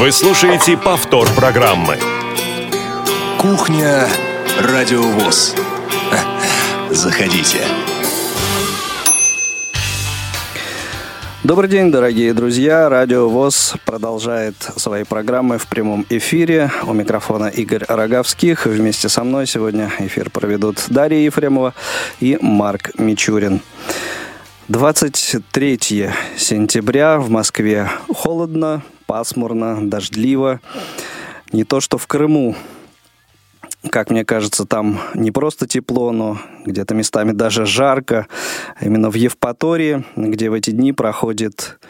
Вы слушаете повтор программы. Кухня Радиовоз. Заходите. Добрый день, дорогие друзья. Радио ВОЗ продолжает свои программы в прямом эфире. У микрофона Игорь Роговских. Вместе со мной сегодня эфир проведут Дарья Ефремова и Марк Мичурин. 23 сентября в Москве холодно, пасмурно, дождливо. Не то, что в Крыму. Как мне кажется, там не просто тепло, но где-то местами даже жарко. Именно в Евпатории, где в эти дни проходит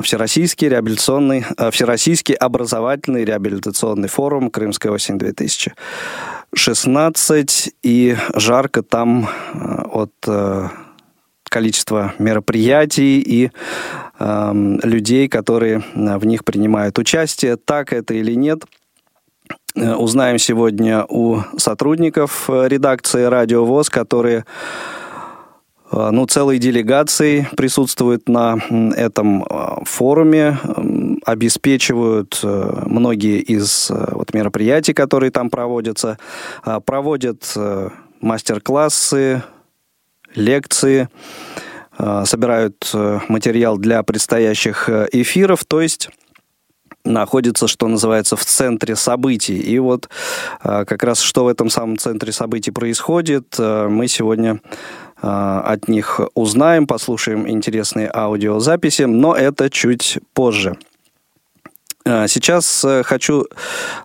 Всероссийский реабилитационный, э, Всероссийский образовательный реабилитационный форум «Крымская осень 2016». И жарко там э, от э, количества мероприятий и э, людей, которые в них принимают участие. Так это или нет, э, узнаем сегодня у сотрудников э, редакции «Радио ВОЗ», которые э, ну, целой делегацией присутствуют на этом форуме, обеспечивают многие из вот, мероприятий, которые там проводятся, проводят мастер-классы, лекции, э, собирают э, материал для предстоящих э, эфиров, то есть находится, что называется, в центре событий. И вот как раз что в этом самом центре событий происходит, мы сегодня от них узнаем, послушаем интересные аудиозаписи, но это чуть позже. А, сейчас э, хочу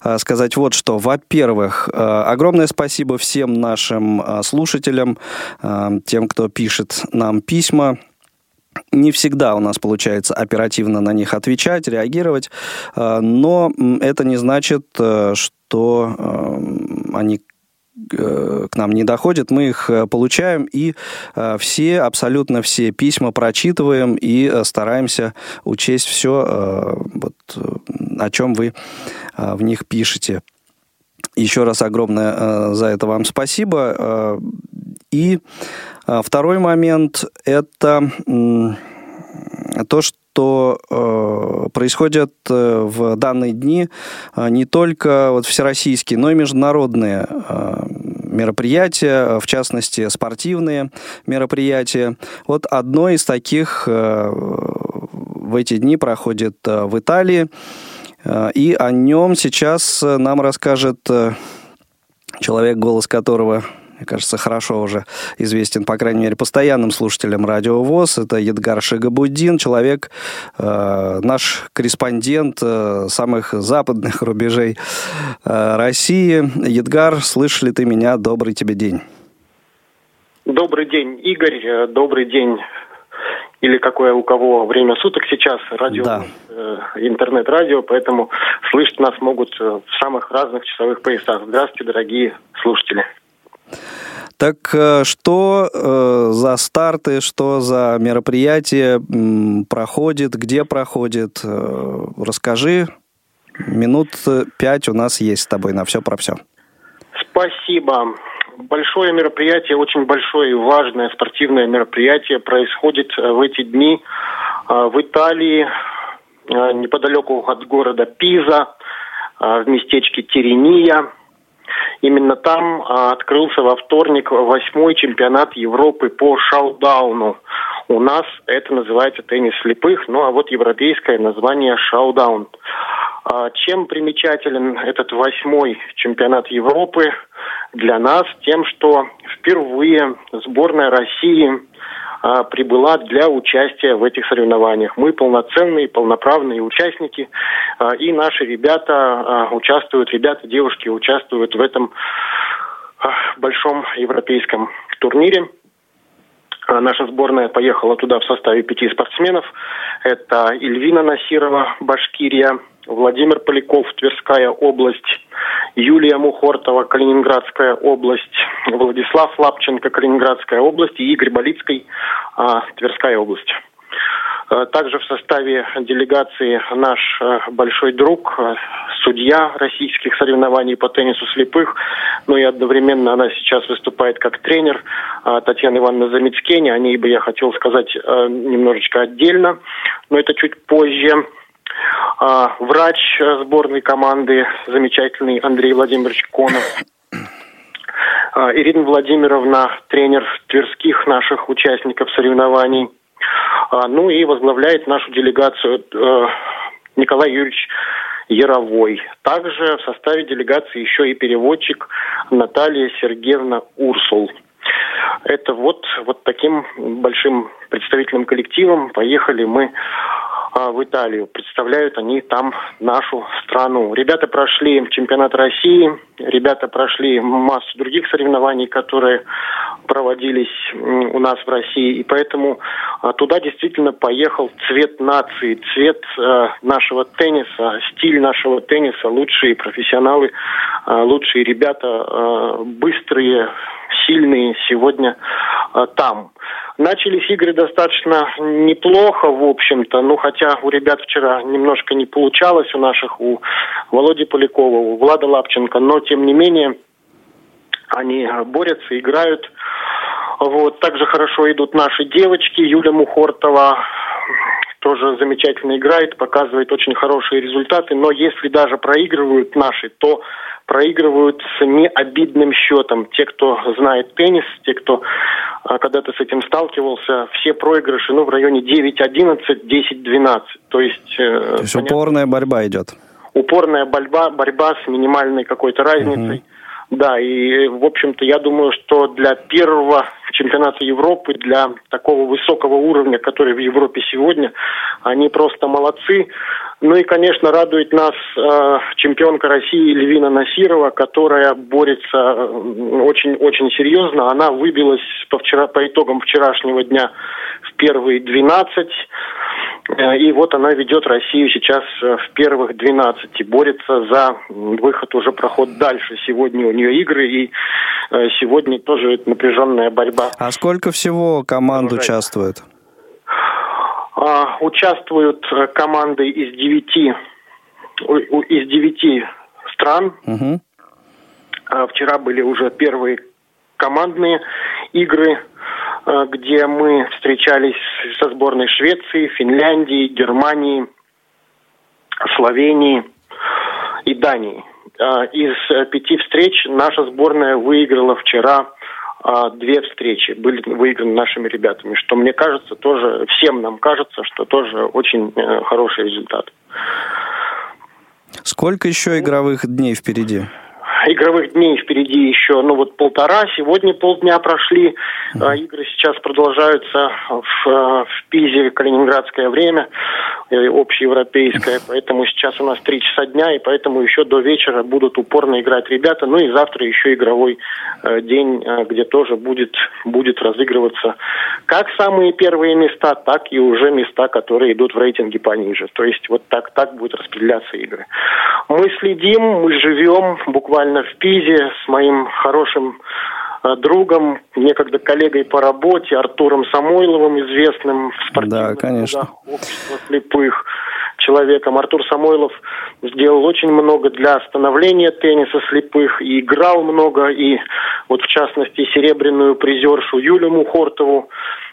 а, сказать вот что. Во-первых, а, огромное спасибо всем нашим слушателям, тем, кто пишет нам письма. Не всегда у нас получается оперативно на них отвечать, реагировать, но это не значит, э, что они Э, к нам не доходят, мы их э, получаем и э, все, абсолютно все письма прочитываем и стараемся учесть все, вот, о чем вы в них пишете. Еще раз огромное за это вам спасибо. И второй момент – это то, что что э, происходят э, в данные дни э, не только вот всероссийские, но и международные э, мероприятия, в частности спортивные мероприятия. Вот одно из таких э, в эти дни проходит э, в Италии, э, и о нем сейчас нам расскажет э, человек, голос которого мне кажется, хорошо уже известен, по крайней мере, постоянным слушателям Радио ВОЗ. Это Едгар Шигабуддин, человек, э, наш корреспондент э, самых западных рубежей э, России. Едгар, слышишь ли ты меня? Добрый тебе день. Добрый день, Игорь. Э, добрый день или какое у кого время суток сейчас, радио, да. э, интернет-радио, поэтому слышать нас могут э, в самых разных часовых поясах. Здравствуйте, дорогие слушатели. Так э, что э, за старты, что за мероприятие проходит, где проходит? Э, расскажи. Минут пять у нас есть с тобой на все про все. Спасибо. Большое мероприятие, очень большое и важное спортивное мероприятие происходит в эти дни в Италии, неподалеку от города Пиза, в местечке Терения. Именно там а, открылся во вторник восьмой чемпионат Европы по шаудауну. У нас это называется теннис слепых, ну а вот европейское название шаудаун. А, чем примечателен этот восьмой чемпионат Европы для нас? Тем, что впервые сборная России а, прибыла для участия в этих соревнованиях. Мы полноценные, полноправные участники, а, и наши ребята а, участвуют, ребята, девушки участвуют в этом большом европейском турнире. Наша сборная поехала туда в составе пяти спортсменов. Это Ильвина Насирова, Башкирия, Владимир Поляков, Тверская область, Юлия Мухортова, Калининградская область, Владислав Лапченко, Калининградская область и Игорь Болицкий, а, Тверская область. А, также в составе делегации наш а, большой друг, судья российских соревнований по теннису слепых, ну и одновременно она сейчас выступает как тренер Татьяна Ивановна Замицкени. О ней бы я хотел сказать немножечко отдельно, но это чуть позже. Врач сборной команды, замечательный Андрей Владимирович Конов, Ирина Владимировна, тренер тверских наших участников соревнований, ну и возглавляет нашу делегацию Николай Юрьевич Яровой. Также в составе делегации еще и переводчик Наталья Сергеевна Урсул. Это вот, вот таким большим представительным коллективом поехали мы а, в Италию. Представляют они там нашу страну. Ребята прошли чемпионат России, ребята прошли массу других соревнований, которые проводились у нас в России. И поэтому а, туда действительно поехал цвет нации, цвет э, нашего тенниса, стиль нашего тенниса, лучшие профессионалы, лучшие ребята, быстрые, сильные сегодня там. Начались игры достаточно неплохо, в общем-то, ну хотя у ребят вчера немножко не получалось, у наших, у Володи Полякова, у Влада Лапченко, но тем не менее они борются, играют. Вот, также хорошо идут наши девочки, Юля Мухортова, тоже замечательно играет, показывает очень хорошие результаты, но если даже проигрывают наши, то проигрывают с необидным счетом. Те, кто знает теннис, те, кто а, когда-то с этим сталкивался, все проигрыши ну, в районе 9-11, 10-12. То есть... Э, То есть понятно, упорная борьба идет. Упорная борьба, борьба с минимальной какой-то разницей. Угу. Да, и, в общем-то, я думаю, что для первого чемпионата Европы, для такого высокого уровня, который в Европе сегодня, они просто молодцы. Ну и, конечно, радует нас э, чемпионка России Львина Насирова, которая борется очень-очень серьезно. Она выбилась по, вчера, по итогам вчерашнего дня первые 12. Э, и вот она ведет Россию сейчас э, в первых 12, борется за выход уже проход дальше. Сегодня у нее игры, и э, сегодня тоже напряженная борьба. А сколько всего команд участвует? А, участвуют команды из девяти из девяти стран. Угу. Вчера были уже первые командные игры. Э, где мы встречались со сборной Швеции, Финляндии, Германии, Словении и Дании. Э, из пяти встреч наша сборная выиграла вчера э, две встречи были выиграны нашими ребятами, что мне кажется тоже, всем нам кажется, что тоже очень хороший результат. Сколько еще игровых дней впереди? Игровых дней впереди еще, ну вот полтора. Сегодня полдня прошли. Mm-hmm. Игры сейчас продолжаются в, а, в Пизе, калининградское время, э, общеевропейское. Поэтому сейчас у нас три часа дня, и поэтому еще до вечера будут упорно играть ребята. Ну и завтра еще игровой э, день, где тоже будет, будет разыгрываться как самые первые места, так и уже места, которые идут в рейтинге пониже. То есть вот так, так будут распределяться игры. Мы следим, мы живем буквально в Пизе с моим хорошим э, другом, некогда коллегой по работе, Артуром Самойловым, известным в спортивных да, конечно. общества слепых человеком. Артур Самойлов сделал очень много для становления тенниса слепых и играл много, и вот в частности серебряную призершу Юлю Мухортову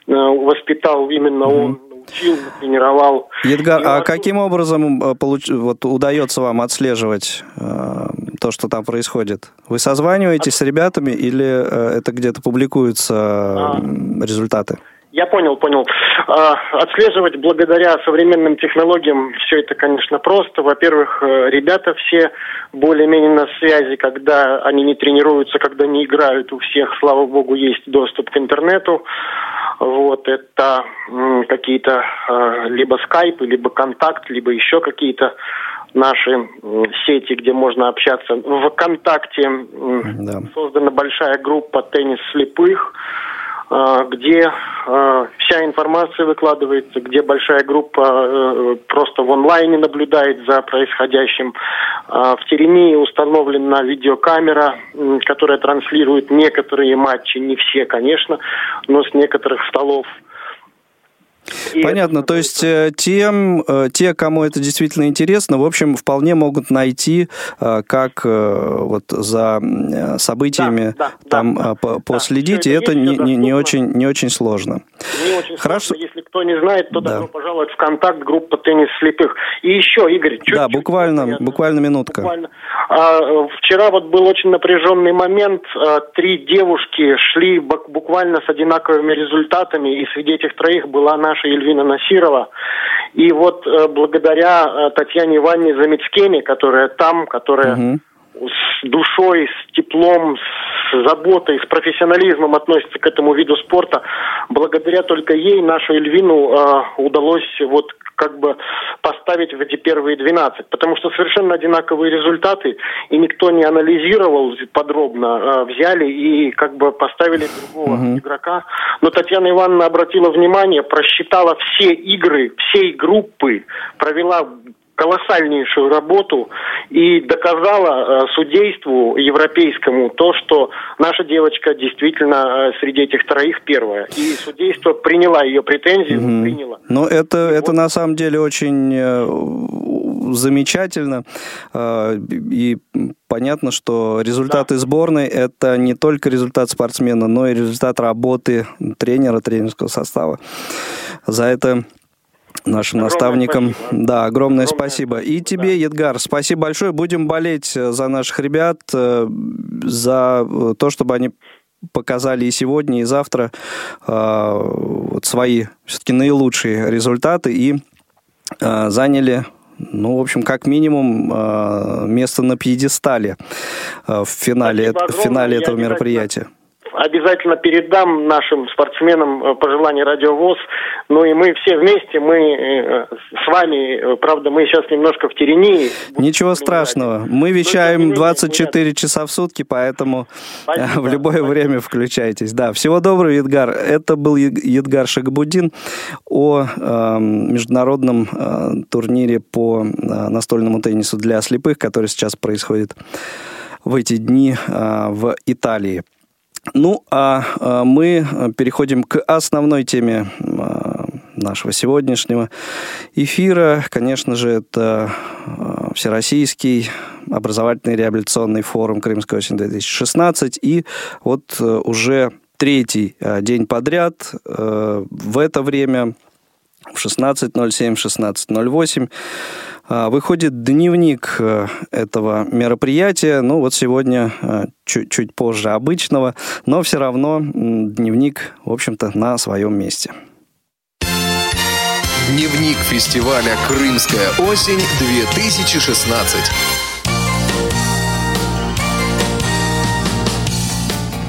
э, воспитал именно mm-hmm. он учил, тренировал. Едгар, а каким образом э, получ... вот, удается вам отслеживать э, то, что там происходит? Вы созваниваетесь с ребятами или э, это где-то публикуются а. результаты? Я понял, понял. А, отслеживать благодаря современным технологиям все это, конечно, просто. Во-первых, э, ребята все более-менее на связи, когда они не тренируются, когда не играют. У всех, слава богу, есть доступ к интернету. Вот, это какие-то э, либо скайпы, либо контакт, либо еще какие-то наши сети, где можно общаться. В ВКонтакте да. создана большая группа «Теннис слепых», где э, вся информация выкладывается, где большая группа просто в онлайне наблюдает за происходящим. В Теремии установлена видеокамера, которая транслирует некоторые матчи, не все, конечно, но с некоторых столов – и Понятно, то есть э, тем, э, те, кому это действительно интересно, в общем, вполне могут найти, э, как вот за событиями да, да, там да, последить, да, и это, это не, не, не, очень, не очень сложно. Не очень Хорошо. сложно, Кто не знает, то да. добро пожаловать в контакт группа «Теннис слепых». И еще, Игорь, чуть-чуть. Да, буквально, буквально минутка. Буквально. А, вчера вот был очень напряженный момент. А, три девушки шли буквально с одинаковыми результатами, и среди этих троих была наша Ельвина Насирова. И вот а, благодаря а, Татьяне Ивановне Замицкене, которая там, которая... Угу с душой, с теплом, с заботой, с профессионализмом относится к этому виду спорта. Благодаря только ей нашу Эльвину э, удалось вот как бы поставить в эти первые 12, потому что совершенно одинаковые результаты, и никто не анализировал подробно, э, взяли и как бы поставили другого uh-huh. игрока. Но Татьяна Ивановна обратила внимание, просчитала все игры, всей группы, провела колоссальнейшую работу и доказала э, судейству европейскому то, что наша девочка действительно э, среди этих троих первая. И судейство приняло ее претензию, угу. приняло. Ну, это, и это вот... на самом деле очень э, замечательно. И понятно, что результаты да. сборной – это не только результат спортсмена, но и результат работы тренера, тренерского состава. За это нашим огромное наставникам. Спасибо. Да, огромное, огромное спасибо. И тебе, да. Едгар, спасибо большое. Будем болеть э, за наших ребят, э, за э, то, чтобы они показали и сегодня, и завтра вот свои все-таки наилучшие результаты и заняли ну, в общем, как минимум место на пьедестале в финале, в финале этого мероприятия обязательно передам нашим спортсменам э, пожелания радиовоз. Ну и мы все вместе, мы э, с вами, э, правда, мы сейчас немножко в Терении. Ничего страшного. Мы вещаем 24 часа в сутки, поэтому спасибо, в любое спасибо. время включайтесь. Да, всего доброго, Едгар. Это был Едгар Шагабудин о э, международном э, турнире по э, настольному теннису для слепых, который сейчас происходит в эти дни э, в Италии. Ну, а, а мы переходим к основной теме а, нашего сегодняшнего эфира. Конечно же, это а, Всероссийский образовательный реабилитационный форум «Крымская осень-2016». И вот уже третий день подряд в это время в 16.07, 16.08 а, выходит дневник э, этого мероприятия. Ну, вот сегодня э, чуть, чуть позже обычного, но все равно дневник, в общем-то, на своем месте. Дневник фестиваля «Крымская осень-2016».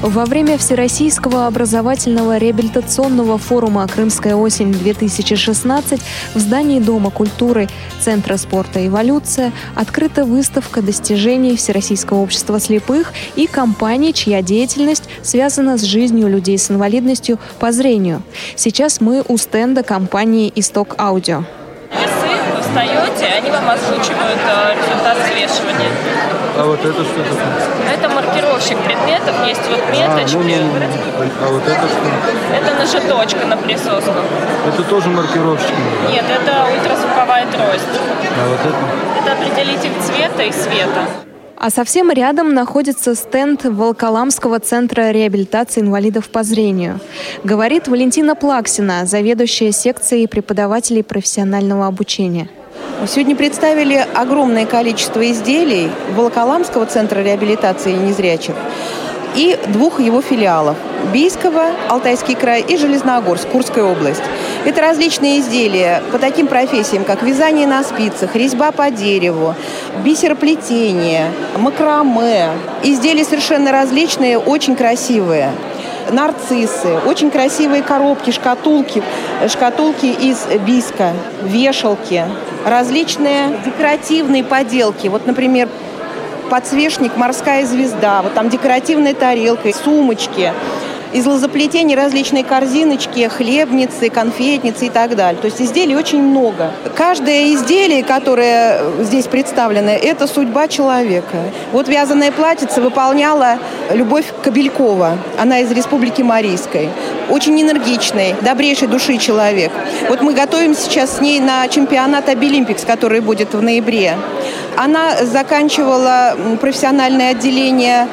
Во время Всероссийского образовательного реабилитационного форума «Крымская осень-2016» в здании Дома культуры Центра спорта «Эволюция» открыта выставка достижений Всероссийского общества слепых и компаний, чья деятельность связана с жизнью людей с инвалидностью по зрению. Сейчас мы у стенда компании «Исток Аудио». Весы, встаете, они вам озвучивают э, результат взвешивания. А вот это что такое? Это маркировщик предметов, есть вот меточки. А, ну, ну, ну. а вот это что? Это нажиточка на присоску. Это тоже маркировщик? Нет, это ультразвуковая трость. А вот это? Это определитель цвета и света. А совсем рядом находится стенд Волколамского центра реабилитации инвалидов по зрению. Говорит Валентина Плаксина, заведующая секцией преподавателей профессионального обучения. Сегодня представили огромное количество изделий Волоколамского центра реабилитации незрячих и двух его филиалов – Бийского, Алтайский край и Железногорск, Курская область. Это различные изделия по таким профессиям, как вязание на спицах, резьба по дереву, бисероплетение, макраме. Изделия совершенно различные, очень красивые нарциссы, очень красивые коробки, шкатулки, шкатулки из биска, вешалки, различные декоративные поделки. Вот, например, подсвечник «Морская звезда», вот там декоративная тарелка, сумочки – из лозоплетений различные корзиночки, хлебницы, конфетницы и так далее. То есть изделий очень много. Каждое изделие, которое здесь представлено, это судьба человека. Вот вязаная платьице выполняла Любовь Кобелькова. Она из Республики Марийской. Очень энергичный, добрейшей души человек. Вот мы готовим сейчас с ней на чемпионат Обилимпикс, который будет в ноябре. Она заканчивала профессиональное отделение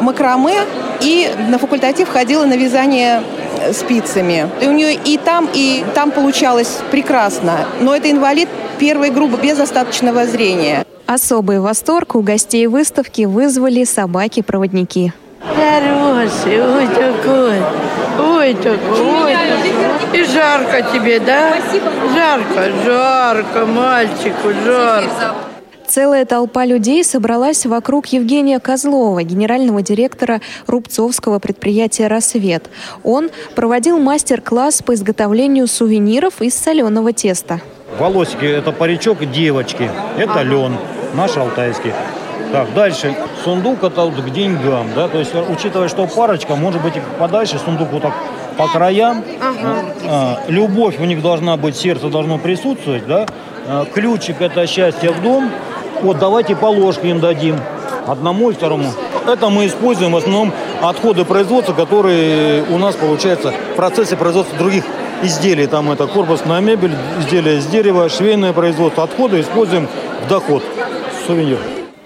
макраме и на факультатив ходила на вязание спицами. И у нее и там, и там получалось прекрасно. Но это инвалид первой группы без остаточного зрения. Особый восторг у гостей выставки вызвали собаки-проводники. Хороший, ой, такой, ой, такой, ой, такой. И жарко тебе, да? Спасибо. Жарко, жарко, мальчику, жарко. Целая толпа людей собралась вокруг Евгения Козлова, генерального директора рубцовского предприятия «Рассвет». Он проводил мастер-класс по изготовлению сувениров из соленого теста. Волосики – это паричок девочки, это лен, наш алтайский. Так, дальше. Сундук это к деньгам, да, то есть учитывая, что парочка, может быть и подальше, сундук вот так по краям. Ага. А, любовь у них должна быть, сердце должно присутствовать, да. А, ключик это счастье в дом. Вот давайте по ложке им дадим. Одному и второму. Это мы используем в основном отходы производства, которые у нас получается в процессе производства других изделий. Там это корпусная мебель, изделия из дерева, швейное производство. Отходы используем в доход. Сувенир.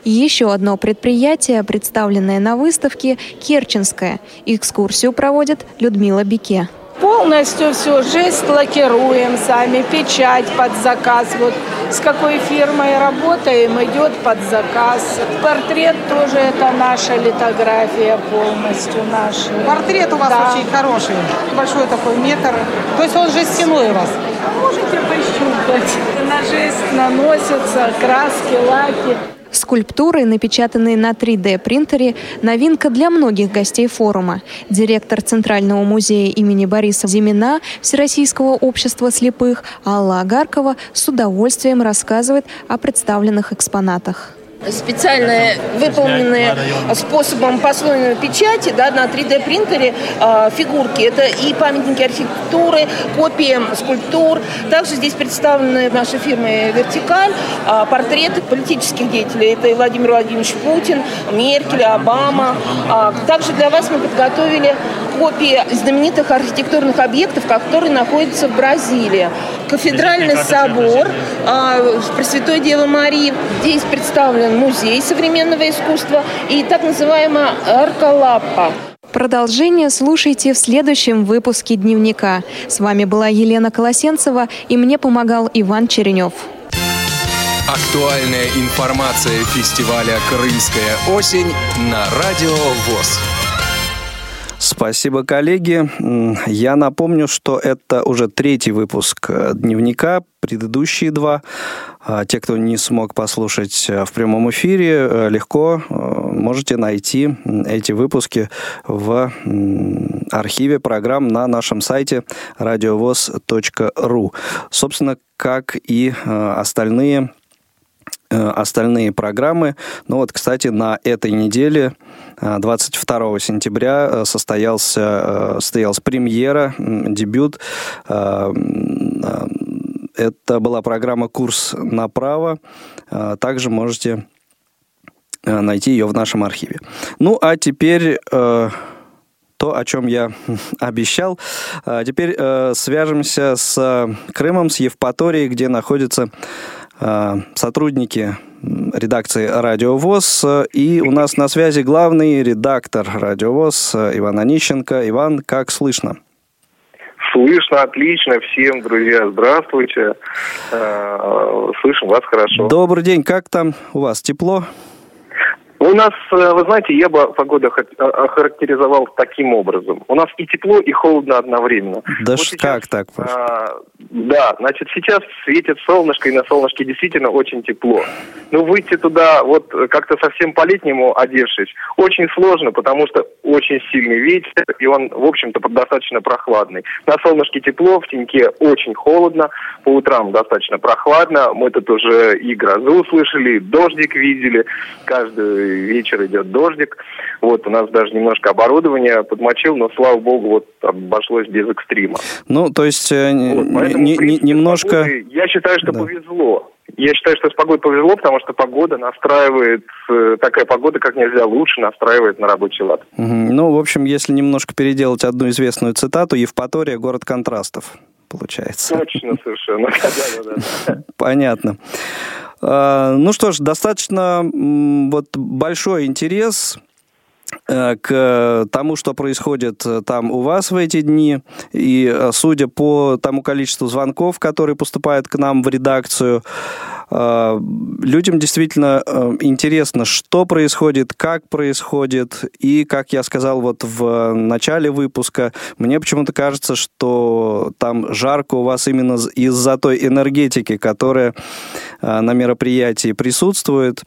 Еще одно предприятие, представленное на выставке – Керченское. Экскурсию проводит Людмила Бике. Полностью все, жесть лакируем сами, печать под заказ. Вот с какой фирмой работаем, идет под заказ. Портрет тоже это наша литография полностью наша. Портрет у вас да. очень хороший, большой такой метр. То есть он жестяной у вас? Можете пощупать. На жесть наносятся краски, лаки. Скульптуры, напечатанные на 3D-принтере, новинка для многих гостей форума. Директор Центрального музея имени Бориса Зимина Всероссийского общества слепых Алла Агаркова с удовольствием рассказывает о представленных экспонатах специальные, выполненные способом послойной печати да, на 3D принтере э, фигурки. Это и памятники архитектуры, копии скульптур. Также здесь представлены нашей фирмы «Вертикаль» э, портреты политических деятелей. Это и Владимир Владимирович Путин, Меркель, Обама. Э, также для вас мы подготовили копии знаменитых архитектурных объектов, которые находятся в Бразилии. Кафедральный собор э, Пресвятой Девы Марии. Здесь представлен музей современного искусства и так называемая Аркалаппа. Продолжение слушайте в следующем выпуске «Дневника». С вами была Елена Колосенцева, и мне помогал Иван Черенев. Актуальная информация фестиваля «Крымская осень» на Радио ВОЗ. Спасибо, коллеги. Я напомню, что это уже третий выпуск э, дневника. Предыдущие два, а, те, кто не смог послушать э, в прямом эфире, э, легко можете найти эти выпуски в архиве программ на нашем сайте радиовоз.ру. Собственно, как и остальные остальные программы. Ну вот, кстати, на этой неделе 22 сентября э, состоялся, э, состоялась премьера, дебют. Э, это была программа «Курс направо». Также можете найти ее в нашем архиве. Ну, а теперь то, о чем я обещал. Теперь свяжемся с Крымом, с Евпаторией, где находятся сотрудники редакции «Радио ВОЗ». И у нас на связи главный редактор «Радио ВОЗ» Иван Онищенко. Иван, как слышно? Слышно отлично. Всем, друзья, здравствуйте. Э, слышим вас хорошо. Добрый день. Как там у вас? Тепло? У нас, э, вы знаете, я бы погоду охарактеризовал таким образом. У нас и тепло, и холодно одновременно. Да вот сейчас, как так? А, да, значит, сейчас светит солнышко, и на солнышке действительно очень тепло. Но выйти туда вот как-то совсем по-летнему одевшись очень сложно, потому что очень сильный ветер, и он, в общем-то, достаточно прохладный. На солнышке тепло, в теньке очень холодно, по утрам достаточно прохладно. Мы тут уже и грозу слышали, и дождик видели. Каждый вечер идет дождик. Вот, у нас даже немножко оборудование подмочил, но, слава богу, вот обошлось без экстрима. Ну, то есть э, вот, поэтому, не, принципе, немножко... Погоды, я считаю, что да. повезло. Я считаю, что с погодой повезло, потому что погода настраивает, э, такая погода как нельзя лучше настраивает на рабочий лад. Угу. Ну, в общем, если немножко переделать одну известную цитату, Евпатория – город контрастов, получается. Точно, совершенно. Понятно. А, ну что ж, достаточно вот большой интерес э, к тому, что происходит там у вас в эти дни, и судя по тому количеству звонков, которые поступают к нам в редакцию, людям действительно интересно, что происходит, как происходит, и, как я сказал вот в начале выпуска, мне почему-то кажется, что там жарко у вас именно из-за той энергетики, которая на мероприятии присутствует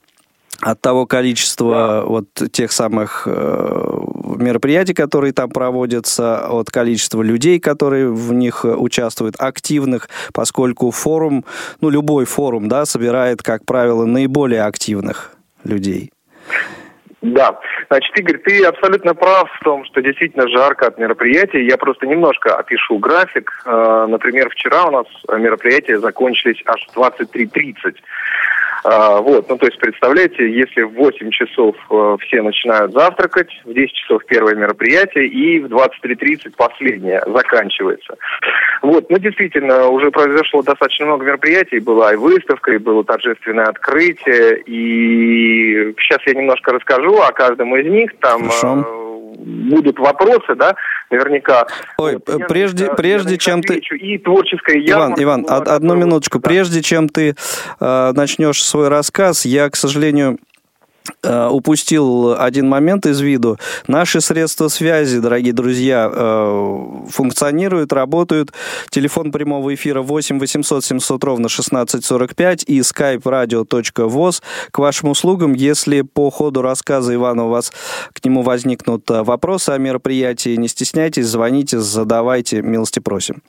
от того количества вот тех самых э, мероприятий, которые там проводятся, от количества людей, которые в них участвуют, активных, поскольку форум, ну, любой форум, да, собирает, как правило, наиболее активных людей. Да, значит, Игорь, ты абсолютно прав в том, что действительно жарко от мероприятий. Я просто немножко опишу график. Э, например, вчера у нас мероприятия закончились аж в 23.30. А, вот, ну то есть представляете, если в 8 часов э, все начинают завтракать, в 10 часов первое мероприятие и в 23.30 последнее заканчивается. Вот, ну действительно, уже произошло достаточно много мероприятий, была и выставка, и было торжественное открытие, и сейчас я немножко расскажу о каждом из них, там Хорошо. Будут вопросы, да, наверняка. Ой, вот, прежде, я, прежде чем ты... И творческая Иван, Иван, одну минуточку. Да. Прежде чем ты э, начнешь свой рассказ, я, к сожалению, упустил один момент из виду. Наши средства связи, дорогие друзья, э, функционируют, работают. Телефон прямого эфира 8 800 700 ровно 1645 и skype radio.voz к вашим услугам. Если по ходу рассказа Ивана у вас к нему возникнут э, вопросы о мероприятии, не стесняйтесь, звоните, задавайте, милости просим.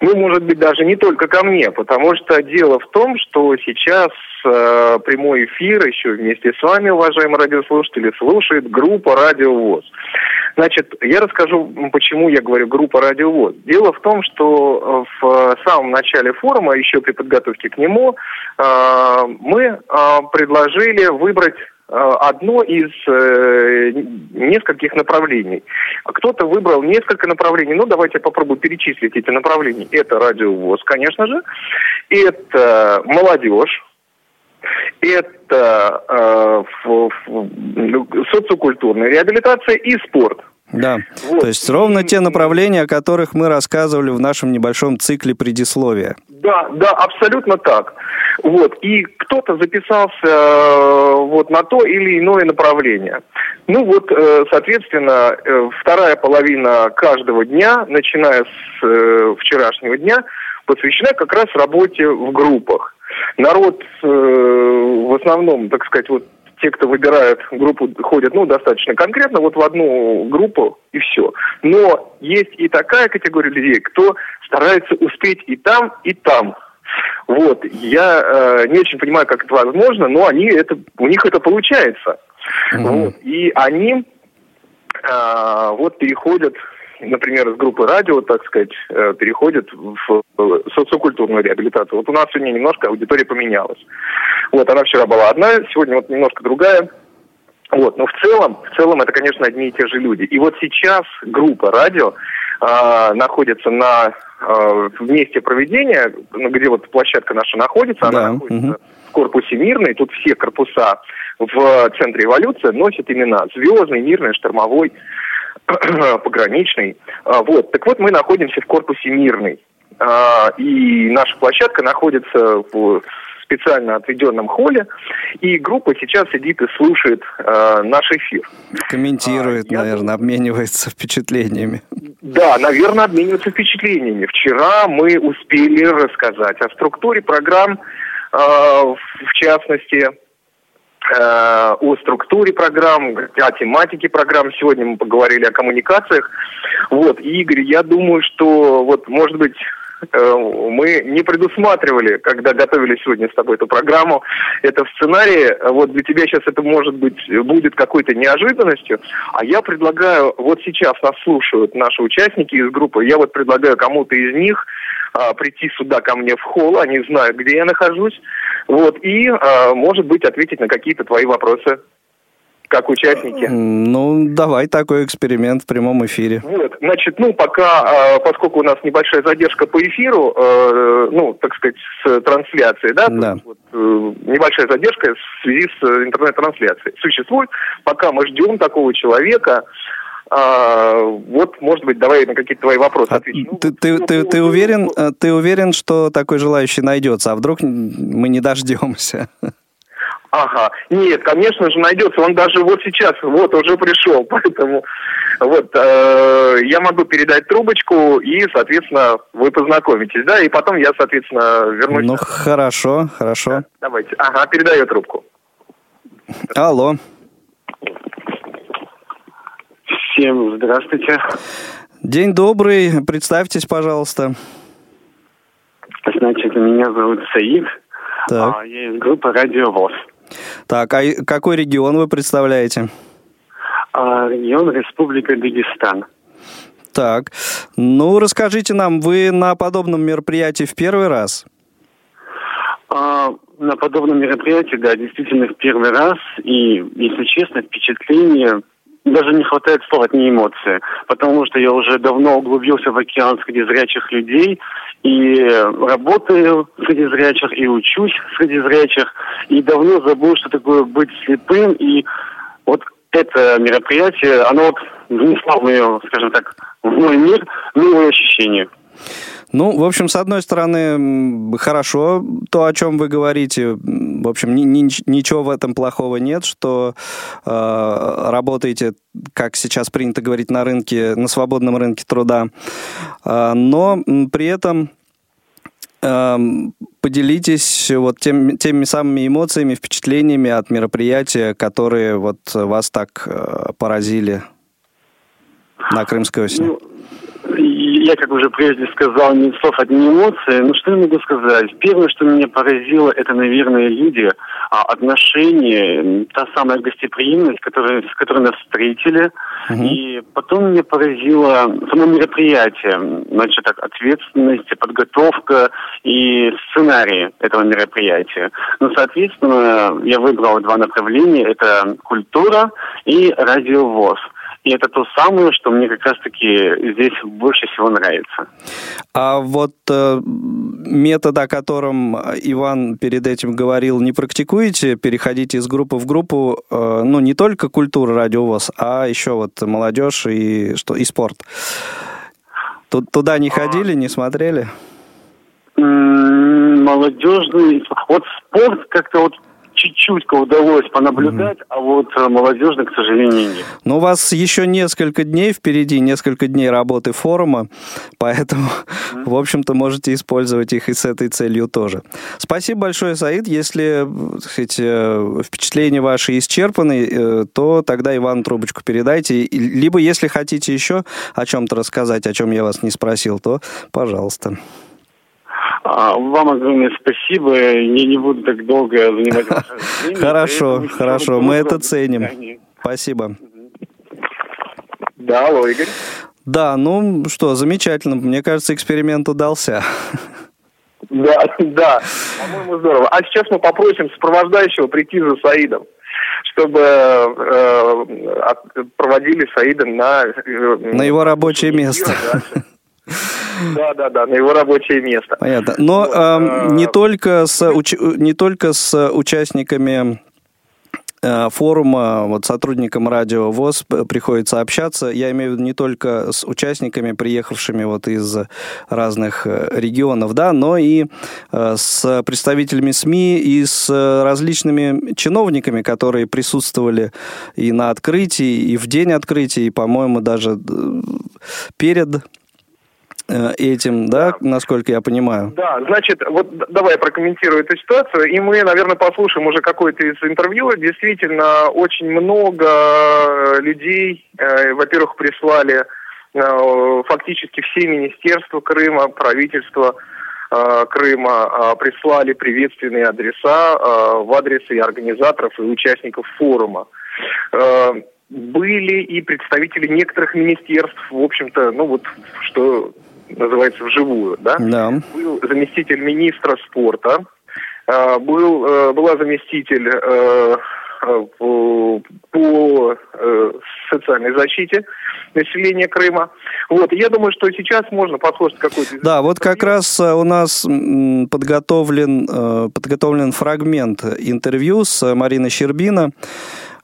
Ну, может быть, даже не только ко мне, потому что дело в том, что сейчас э, прямой эфир еще вместе с вами, уважаемые радиослушатели, слушает группа «Радио ВОЗ». Значит, я расскажу, почему я говорю группа «Радио ВОЗ». Дело в том, что в самом начале форума, еще при подготовке к нему, э, мы э, предложили выбрать Э, одно из э, нескольких направлений. Кто-то выбрал несколько направлений. Ну, давайте я попробую перечислить эти направления. Это радиовоз, конечно же. Это молодежь. Это э, ф, ф, социокультурная реабилитация и спорт. Да, вот. то есть ровно те направления, о которых мы рассказывали в нашем небольшом цикле предисловия. Да, да, абсолютно так. Вот, и кто-то записался э, вот на то или иное направление. Ну вот, э, соответственно, э, вторая половина каждого дня, начиная с вчерашнего дня, посвящена как раз работе в группах. Народ в основном, так сказать, вот те, кто выбирают группу, ходят, ну, достаточно конкретно, вот в одну группу и все. Но есть и такая категория людей, кто старается успеть и там, и там. Вот, я э, не очень понимаю, как это возможно, но они это, у них это получается. Mm-hmm. Вот, и они э, вот переходят например, из группы радио, так сказать, э, переходит в социокультурную реабилитацию. Вот у нас сегодня немножко аудитория поменялась. Вот, она вчера была одна, сегодня вот немножко другая. Вот, но в целом, в целом это, конечно, одни и те же люди. И вот сейчас группа радио э, находится на э, в месте проведения, ну, где вот площадка наша находится, да. она находится угу. в корпусе Мирный, тут все корпуса в центре эволюции носят имена Звездный, Мирный, Штормовой, пограничный. А, вот. Так вот, мы находимся в корпусе Мирный. А, и наша площадка находится в специально отведенном холле, и группа сейчас сидит и слушает э, наш эфир. Комментирует, а, наверное, я... обменивается впечатлениями. Да, наверное, обменивается впечатлениями. Вчера мы успели рассказать о структуре программ, э, в частности, о структуре программ, о тематике программ. Сегодня мы поговорили о коммуникациях. Вот, Игорь, я думаю, что вот, может быть, э, мы не предусматривали, когда готовили сегодня с тобой эту программу, это в сценарии, вот для тебя сейчас это может быть, будет какой-то неожиданностью, а я предлагаю, вот сейчас нас слушают наши участники из группы, я вот предлагаю кому-то из них а, прийти сюда ко мне в холл, они знают, где я нахожусь, вот, и, а, может быть, ответить на какие-то твои вопросы. Как участники. Ну, давай такой эксперимент в прямом эфире. Вот, значит, ну, пока, э, поскольку у нас небольшая задержка по эфиру, э, ну, так сказать, с трансляцией, да, Да. вот, э, небольшая задержка в связи с э, интернет-трансляцией существует, пока мы ждем такого человека, а, вот, может быть, давай на какие-то твои вопросы отвечу. Ну, Ты, ты, ты, ты уверен, э, ты уверен, что такой желающий найдется, а вдруг мы не дождемся? Ага, нет, конечно же найдется, он даже вот сейчас, вот уже пришел, поэтому вот э, я могу передать трубочку и, соответственно, вы познакомитесь, да, и потом я, соответственно, вернусь. Ну, хорошо, хорошо. Давайте, ага, передаю трубку. Алло. Всем здравствуйте. День добрый, представьтесь, пожалуйста. Значит, меня зовут Саид. Так. А, я из группы Радио ВОЗ. Так, а какой регион вы представляете? А, регион Республика Дагестан. Так, ну расскажите нам, вы на подобном мероприятии в первый раз? А, на подобном мероприятии, да, действительно в первый раз. И, если честно, впечатление даже не хватает слов, от не эмоции. Потому что я уже давно углубился в океан среди зрячих людей. И работаю среди зрячих, и учусь среди зрячих. И давно забыл, что такое быть слепым. И вот это мероприятие, оно вот внесло в мое, скажем так, в мой мир новые ощущения. Ну, в общем, с одной стороны, хорошо то, о чем вы говорите. В общем, ни- ни- ничего в этом плохого нет, что э, работаете, как сейчас принято говорить, на рынке, на свободном рынке труда. А, но при этом эм, поделитесь вот тем, теми самыми эмоциями, впечатлениями от мероприятия, которые вот вас так э, поразили на Крымской осени. И Я, как уже прежде сказал, не слов, одни эмоции. Ну, что я могу сказать? Первое, что меня поразило, это, наверное, люди, а, отношения, та самая гостеприимность, которая, с которой нас встретили. И потом меня поразило само мероприятие. Значит, так, ответственность, подготовка и сценарий этого мероприятия. Ну, соответственно, я выбрал два направления. Это культура и радиовоз. И это то самое, что мне как раз-таки здесь больше всего нравится. А вот э, метод, о котором Иван перед этим говорил, не практикуете? Переходите из группы в группу, э, ну, не только культура радиовоз, а еще вот молодежь и, что, и спорт. Тут, туда не ходили, не смотрели? Молодежный... Вот спорт как-то вот чуть-чуть удалось понаблюдать, а вот э, молодежный, к сожалению, нет. Но у вас еще несколько дней впереди, несколько дней работы форума, поэтому, в общем-то, можете использовать их и с этой целью тоже. Спасибо большое, Саид. Если сказать, э, впечатления ваши исчерпаны, э, то тогда Иван трубочку передайте. Либо, если хотите еще о чем-то рассказать, о чем я вас не спросил, то пожалуйста. А, Вам огромное спасибо. Я не буду так долго занимать ваше время. Хорошо, хорошо, мы это ценим. Спасибо. Да, алло, Игорь. Да, ну что, замечательно. Мне кажется, эксперимент удался. Да, да, по-моему, здорово. А сейчас мы попросим сопровождающего прийти за Саидом, чтобы э, проводили Саида на... э, На его рабочее место. Да, да, да, на его рабочее место. Понятно. Но эм, не только с уч- не только с участниками э, форума, вот сотрудникам радио ВОЗ приходится общаться. Я имею в виду не только с участниками, приехавшими вот из разных э, регионов, да, но и э, с представителями СМИ и с различными чиновниками, которые присутствовали и на открытии, и в день открытия, и, по-моему, даже э, перед этим, да, насколько я понимаю. Да, значит, вот давай я прокомментирую эту ситуацию, и мы, наверное, послушаем уже какое-то из интервью. Действительно, очень много э, людей, э, во-первых, прислали э, фактически все министерства Крыма, правительство э, Крыма э, прислали приветственные адреса э, в адрес и организаторов, и участников форума. Э, Были и представители некоторых министерств, в общем-то, ну вот, что называется, вживую, да? Да. Был заместитель министра спорта, э, был, э, была заместитель э, по, по э, социальной защите населения Крыма. Вот, я думаю, что сейчас можно послушать какой-то... Да, вот как раз у нас подготовлен, подготовлен фрагмент интервью с Мариной Щербина.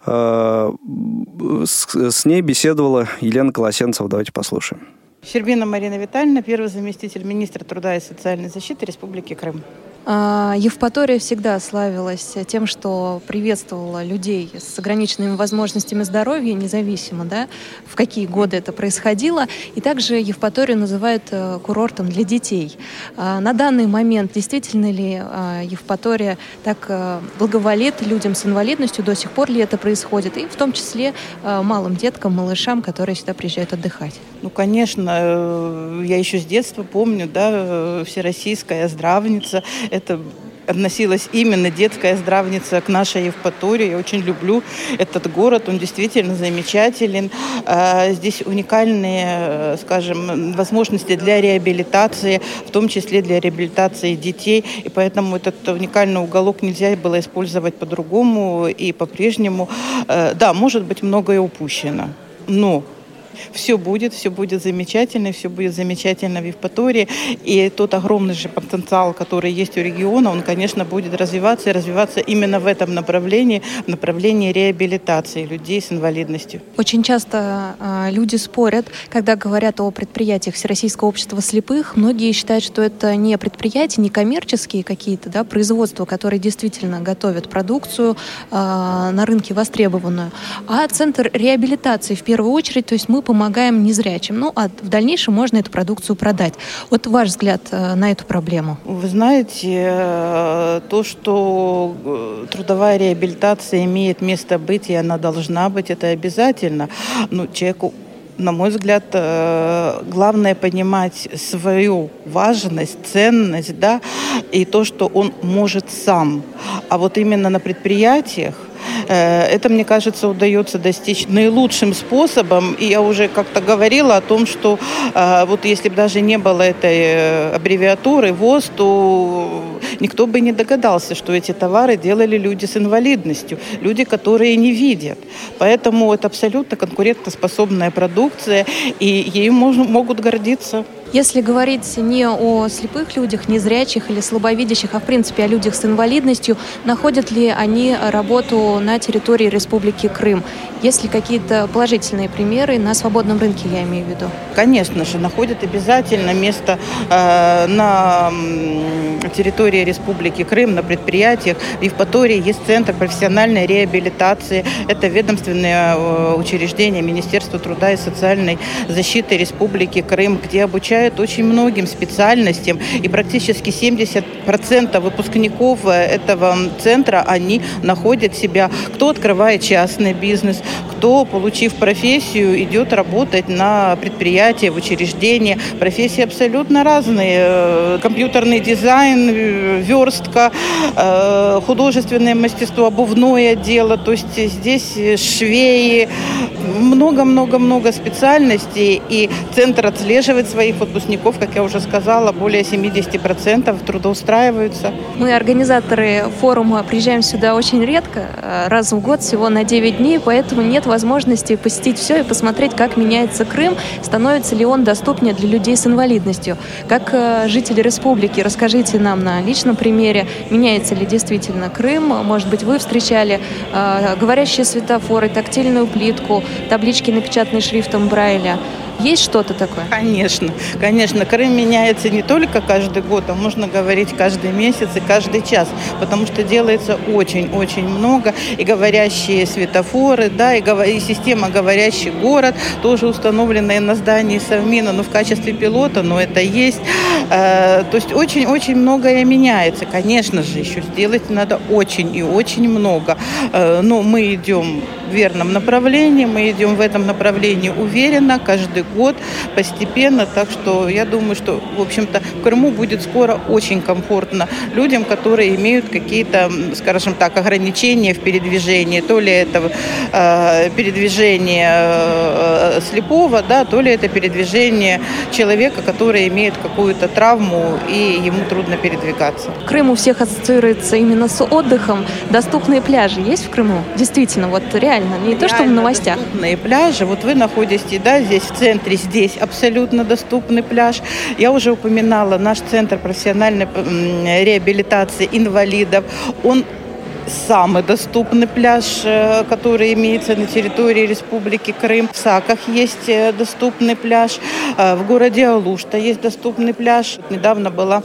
С, с ней беседовала Елена Колосенцева. Давайте послушаем. Щербина Марина Витальевна, первый заместитель министра труда и социальной защиты Республики Крым. А, Евпатория всегда славилась тем, что приветствовала людей с ограниченными возможностями здоровья, независимо, да, в какие годы это происходило. И также Евпаторию называют э, курортом для детей. А, на данный момент действительно ли а, Евпатория так э, благоволит людям с инвалидностью, до сих пор ли это происходит, и в том числе э, малым деткам, малышам, которые сюда приезжают отдыхать? Ну, конечно, я еще с детства помню, да, всероссийская здравница, это относилась именно детская здравница к нашей Евпатории. Я очень люблю этот город, он действительно замечателен. А, здесь уникальные, скажем, возможности для реабилитации, в том числе для реабилитации детей. И поэтому этот уникальный уголок нельзя было использовать по-другому и по-прежнему. Да, может быть, многое упущено, но все будет, все будет замечательно, все будет замечательно в Евпатории. И тот огромный же потенциал, который есть у региона, он, конечно, будет развиваться и развиваться именно в этом направлении, в направлении реабилитации людей с инвалидностью. Очень часто э, люди спорят, когда говорят о предприятиях Всероссийского общества слепых. Многие считают, что это не предприятия, не коммерческие какие-то да, производства, которые действительно готовят продукцию э, на рынке востребованную, а центр реабилитации в первую очередь. То есть мы помогаем незрячим. Ну, а в дальнейшем можно эту продукцию продать. Вот ваш взгляд э, на эту проблему. Вы знаете, э, то, что э, трудовая реабилитация имеет место быть, и она должна быть, это обязательно. Ну, человеку на мой взгляд, главное понимать свою важность, ценность, да, и то, что он может сам. А вот именно на предприятиях это, мне кажется, удается достичь наилучшим способом. И я уже как-то говорила о том, что э, вот если бы даже не было этой э, аббревиатуры ВОЗ, то никто бы не догадался, что эти товары делали люди с инвалидностью, люди, которые не видят. Поэтому это абсолютно конкурентоспособная продукция, и ею можно, могут гордиться. Если говорить не о слепых людях, незрячих или слабовидящих, а в принципе о людях с инвалидностью, находят ли они работу на территории Республики Крым? Есть ли какие-то положительные примеры на свободном рынке, я имею в виду? Конечно же, находят обязательно место э, на территории Республики Крым, на предприятиях. В Евпатории есть Центр профессиональной реабилитации. Это ведомственное э, учреждение Министерства труда и социальной защиты Республики Крым, где обучают обучают очень многим специальностям, и практически 70% выпускников э, этого центра, они находят себя, кто открывает частный бизнес, кто, получив профессию, идет работать на предприятие, в учреждение. Профессии абсолютно разные. Э, компьютерный дизайн, э, верстка, художественное мастерство, обувное дело. То есть здесь швеи, много-много-много специальностей. И центр отслеживает своих выпускников, как я уже сказала, более 70% трудоустраиваются. Мы, организаторы форума, приезжаем сюда очень редко, э, раз в год, всего на 9 дней, поэтому нет возможности посетить все и посмотреть, как меняется Крым, становится ли он доступнее для людей с инвалидностью. Как э, жители республики, расскажите нам на личном примере, меняется ли действительно Крым, может быть, вы встречали э, говорящие светофоры, тактильную плитку, таблички, напечатанные шрифтом Брайля. Есть что-то такое? Конечно, конечно. Крым меняется не только каждый год, а можно говорить каждый месяц и каждый час, потому что делается очень-очень много. И говорящие светофоры, да, и, и система «Говорящий город» тоже установленная на здании Совмина, но в качестве пилота, но это есть. Э, то есть очень-очень многое меняется. Конечно же, еще сделать надо очень и очень много. Э, но мы идем в верном направлении, мы идем в этом направлении уверенно, каждый год постепенно. Так что я думаю, что, в общем-то, в Крыму будет скоро очень комфортно людям, которые имеют какие-то, скажем так, ограничения в передвижении. То ли это э, передвижение э, слепого, да, то ли это передвижение человека, который имеет какую-то травму и ему трудно передвигаться. Крым у всех ассоциируется именно с отдыхом. Доступные пляжи есть в Крыму? Действительно, вот реально, не реально то, что в новостях. Доступные пляжи. Вот вы находитесь, да, здесь в центре, здесь абсолютно доступный пляж. Я уже упоминала наш центр профессиональной реабилитации инвалидов. Он самый доступный пляж, э, который имеется на территории Республики Крым. В Саках есть э, доступный пляж, э, в городе Алушта есть доступный пляж. Недавно была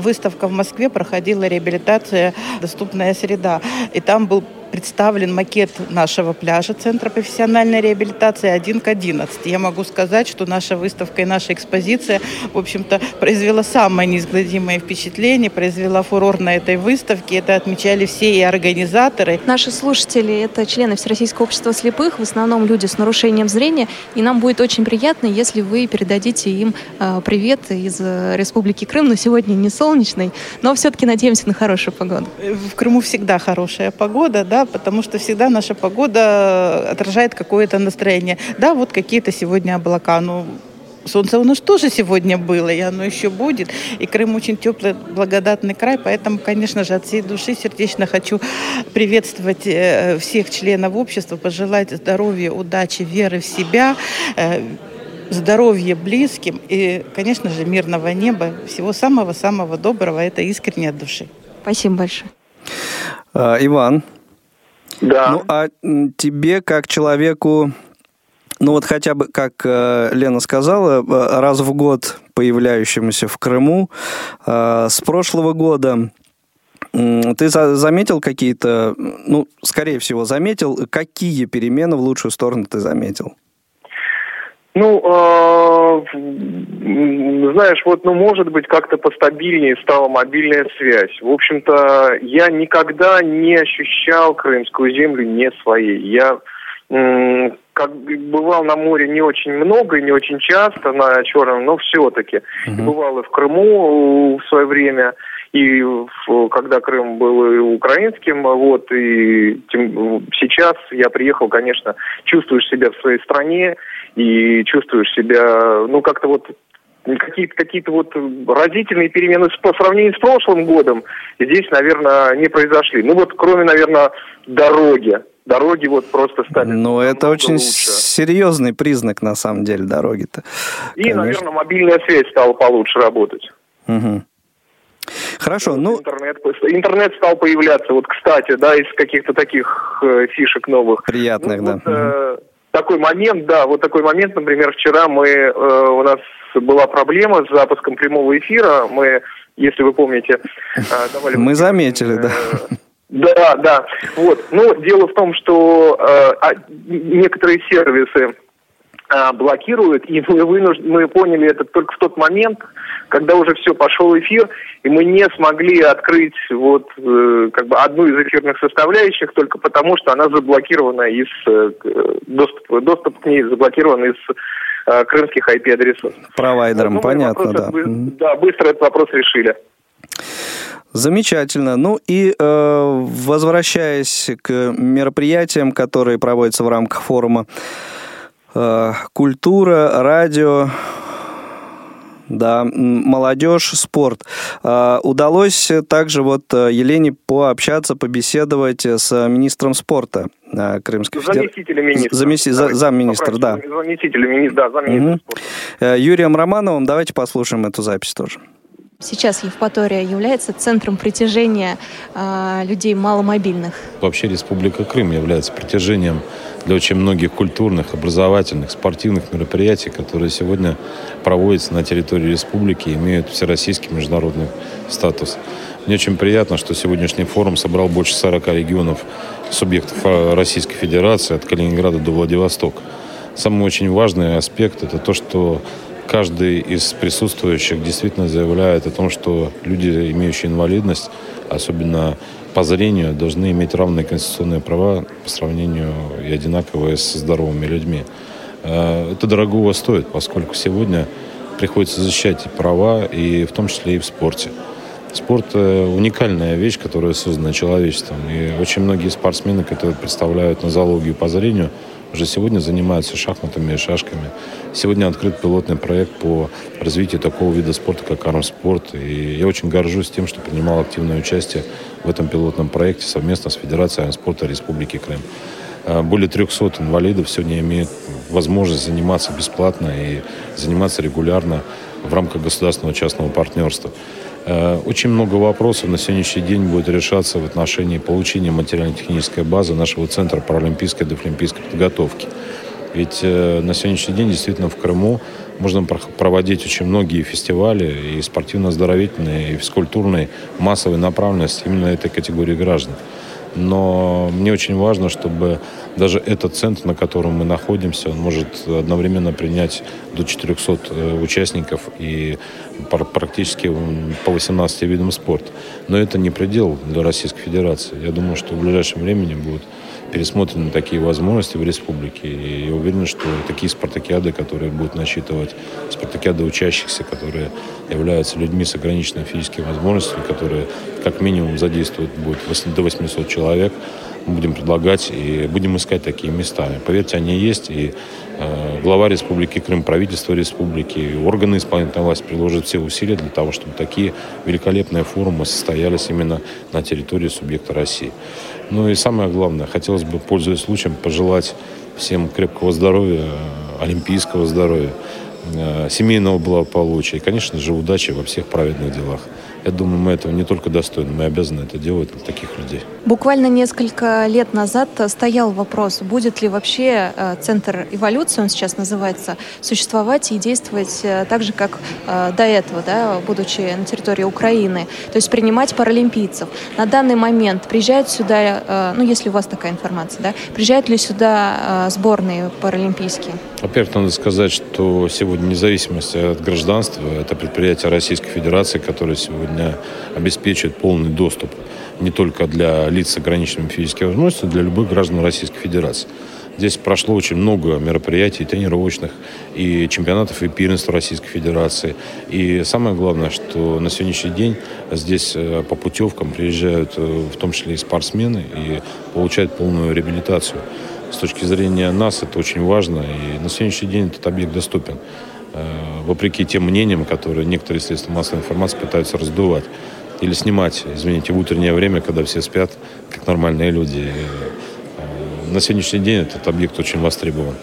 выставка в Москве, проходила реабилитация «Доступная среда». И там был представлен макет нашего пляжа Центра профессиональной реабилитации 1 к 11. Я могу сказать, что наша выставка и наша экспозиция, в общем-то, произвела самое неизгладимое впечатление, произвела фурор на этой выставке. Это отмечали все и организаторы. Наши слушатели – это члены Всероссийского общества слепых, в основном люди с нарушением зрения, и нам будет очень приятно, если вы передадите им э, привет из э, Республики Крым, но сегодня не солнечный, но все-таки надеемся на хорошую погоду. В Крыму всегда хорошая погода, да, потому что всегда наша погода отражает какое-то настроение. Да, вот какие-то сегодня облака, ну, Солнце у нас тоже сегодня было, и оно еще будет. И Крым очень теплый, благодатный край, поэтому, конечно же, от всей души сердечно хочу приветствовать э, всех членов общества, пожелать здоровья, удачи, веры в себя, э, здоровья близким и, конечно же, мирного неба. Всего самого-самого доброго. Это искренне от души. Спасибо большое. А, Иван, да. Ну, а тебе, как человеку, ну вот хотя бы, как э, Лена сказала, э, раз в год появляющемуся в Крыму, э, с прошлого года ты заметил какие-то, ну, скорее всего, заметил, какие перемены в лучшую сторону ты заметил? Ну, э, знаешь, вот, ну, может быть, как-то постабильнее стала мобильная связь. В общем-то, я никогда не ощущал крымскую землю не своей. Я э, как бывал на море не очень много и не очень часто на Черном, но все-таки. Uh-huh. Бывал и в Крыму в свое время и в, когда Крым был украинским, вот, и тем, сейчас я приехал, конечно, чувствуешь себя в своей стране и чувствуешь себя, ну, как-то вот какие-то какие вот разительные перемены по сравнению с прошлым годом здесь, наверное, не произошли. Ну вот кроме, наверное, дороги. Дороги вот просто стали. Ну, это очень лучше. серьезный признак, на самом деле, дороги-то. И, Конечно. наверное, мобильная связь стала получше работать. Угу. Хорошо, ну... Интернет, интернет стал появляться, вот, кстати, да, из каких-то таких э, фишек новых. Приятных, ну, да. Вот, э, такой момент, да, вот такой момент, например, вчера мы, э, у нас была проблема с запуском прямого эфира, мы, если вы помните, э, давали... Мы заметили, да. Да, да. Вот. Но дело в том, что э, а, некоторые сервисы э, блокируют, и мы, вынуж... мы поняли это только в тот момент, когда уже все, пошел эфир, и мы не смогли открыть вот э, как бы одну из эфирных составляющих только потому, что она заблокирована из э, доступ, доступ к ней заблокирован из э, крымских IP-адресов. Провайдером, ну, понятно, вопрос, да. Да, быстро этот вопрос решили. Замечательно. Ну и э, возвращаясь к мероприятиям, которые проводятся в рамках форума э, «Культура», «Радио», да, молодежь, спорт. А, удалось также вот э, Елене пообщаться, побеседовать с министром спорта Крымской Федерации. Заместителем министра. Замести... За... Замминистра, да. Заместителем министра, да, замминистра угу. спорта. Юрием Романовым. Давайте послушаем эту запись тоже. Сейчас Евпатория является центром притяжения э, людей маломобильных. Вообще Республика Крым является притяжением для очень многих культурных, образовательных, спортивных мероприятий, которые сегодня проводятся на территории республики и имеют всероссийский международный статус. Мне очень приятно, что сегодняшний форум собрал больше 40 регионов субъектов э, Российской Федерации от Калининграда до Владивостока. Самый очень важный аспект – это то, что каждый из присутствующих действительно заявляет о том, что люди, имеющие инвалидность, особенно по зрению, должны иметь равные конституционные права по сравнению и одинаковые с здоровыми людьми. э, это дорогого стоит, поскольку сегодня приходится защищать права, и в том числе и в спорте. Спорт – уникальная вещь, которая создана человечеством. И очень многие спортсмены, которые представляют нозологию по зрению, уже сегодня занимаются шахматами и шашками. Сегодня открыт пилотный проект по развитию такого вида спорта, как армспорт. И я очень горжусь тем, что принимал активное участие в этом пилотном проекте совместно с Федерацией армспорта Республики Крым. А, более 300 инвалидов сегодня имеют возможность заниматься бесплатно и заниматься регулярно в рамках государственного частного партнерства. А, очень много вопросов на сегодняшний день будет решаться в отношении получения материально-технической базы нашего Центра паралимпийской и дефлимпийской подготовки. Ведь э, на сегодняшний день действительно в Крыму можно проводить очень многие фестивали и спортивно-оздоровительные, и физкультурные, массовой направленности именно этой категории граждан но мне очень важно, чтобы даже этот центр, на котором мы находимся, он может одновременно принять до 400 э, участников и практически по 18 видам спорта. Но это не предел для Российской Федерации. Я думаю, что в ближайшем времени будут пересмотрены такие возможности в республике. И я уверен, что такие спартакиады, которые будут насчитывать спартакиады учащихся, которые являются людьми с ограниченными физическими возможностями, которые как минимум задействуют будет до 800 человек, мы будем предлагать и будем искать такие места. Поверьте, они есть, и э, глава Республики Крым, правительство республики, и органы исполнительной власти приложат все усилия для того, чтобы такие великолепные форумы состоялись именно на территории субъекта России. Ну и самое главное, хотелось бы, пользуясь случаем, пожелать всем крепкого здоровья, олимпийского здоровья, э, семейного благополучия и, конечно же, удачи во всех праведных делах. Я думаю, мы этого не только достойны, мы обязаны это делать для таких людей. Буквально несколько лет назад стоял вопрос, будет ли вообще э, Центр эволюции, он сейчас называется, существовать и действовать э, так же, как э, до этого, да, будучи на территории Украины, то есть принимать паралимпийцев. На данный момент приезжают сюда, ну, если у вас такая информация, да, приезжают ли сюда сборные паралимпийские? Во-первых, надо сказать, что сегодня независимость от гражданства – это предприятие Российской Федерации, которое сегодня обеспечивает полный доступ не только для лиц с ограниченными физическими возможностями, для любых граждан Российской Федерации. Здесь прошло очень много мероприятий тренировочных, и чемпионатов, и первенства Российской Федерации. И самое главное, что на сегодняшний день здесь э, по путевкам приезжают э, в том числе и спортсмены и получают полную реабилитацию с точки зрения нас это очень важно. И на сегодняшний день этот объект доступен. Э, вопреки тем мнениям, которые некоторые средства массовой информации пытаются раздувать. Или снимать, извините, в утреннее время, когда все спят, как нормальные люди. Э, на сегодняшний день этот объект очень востребован.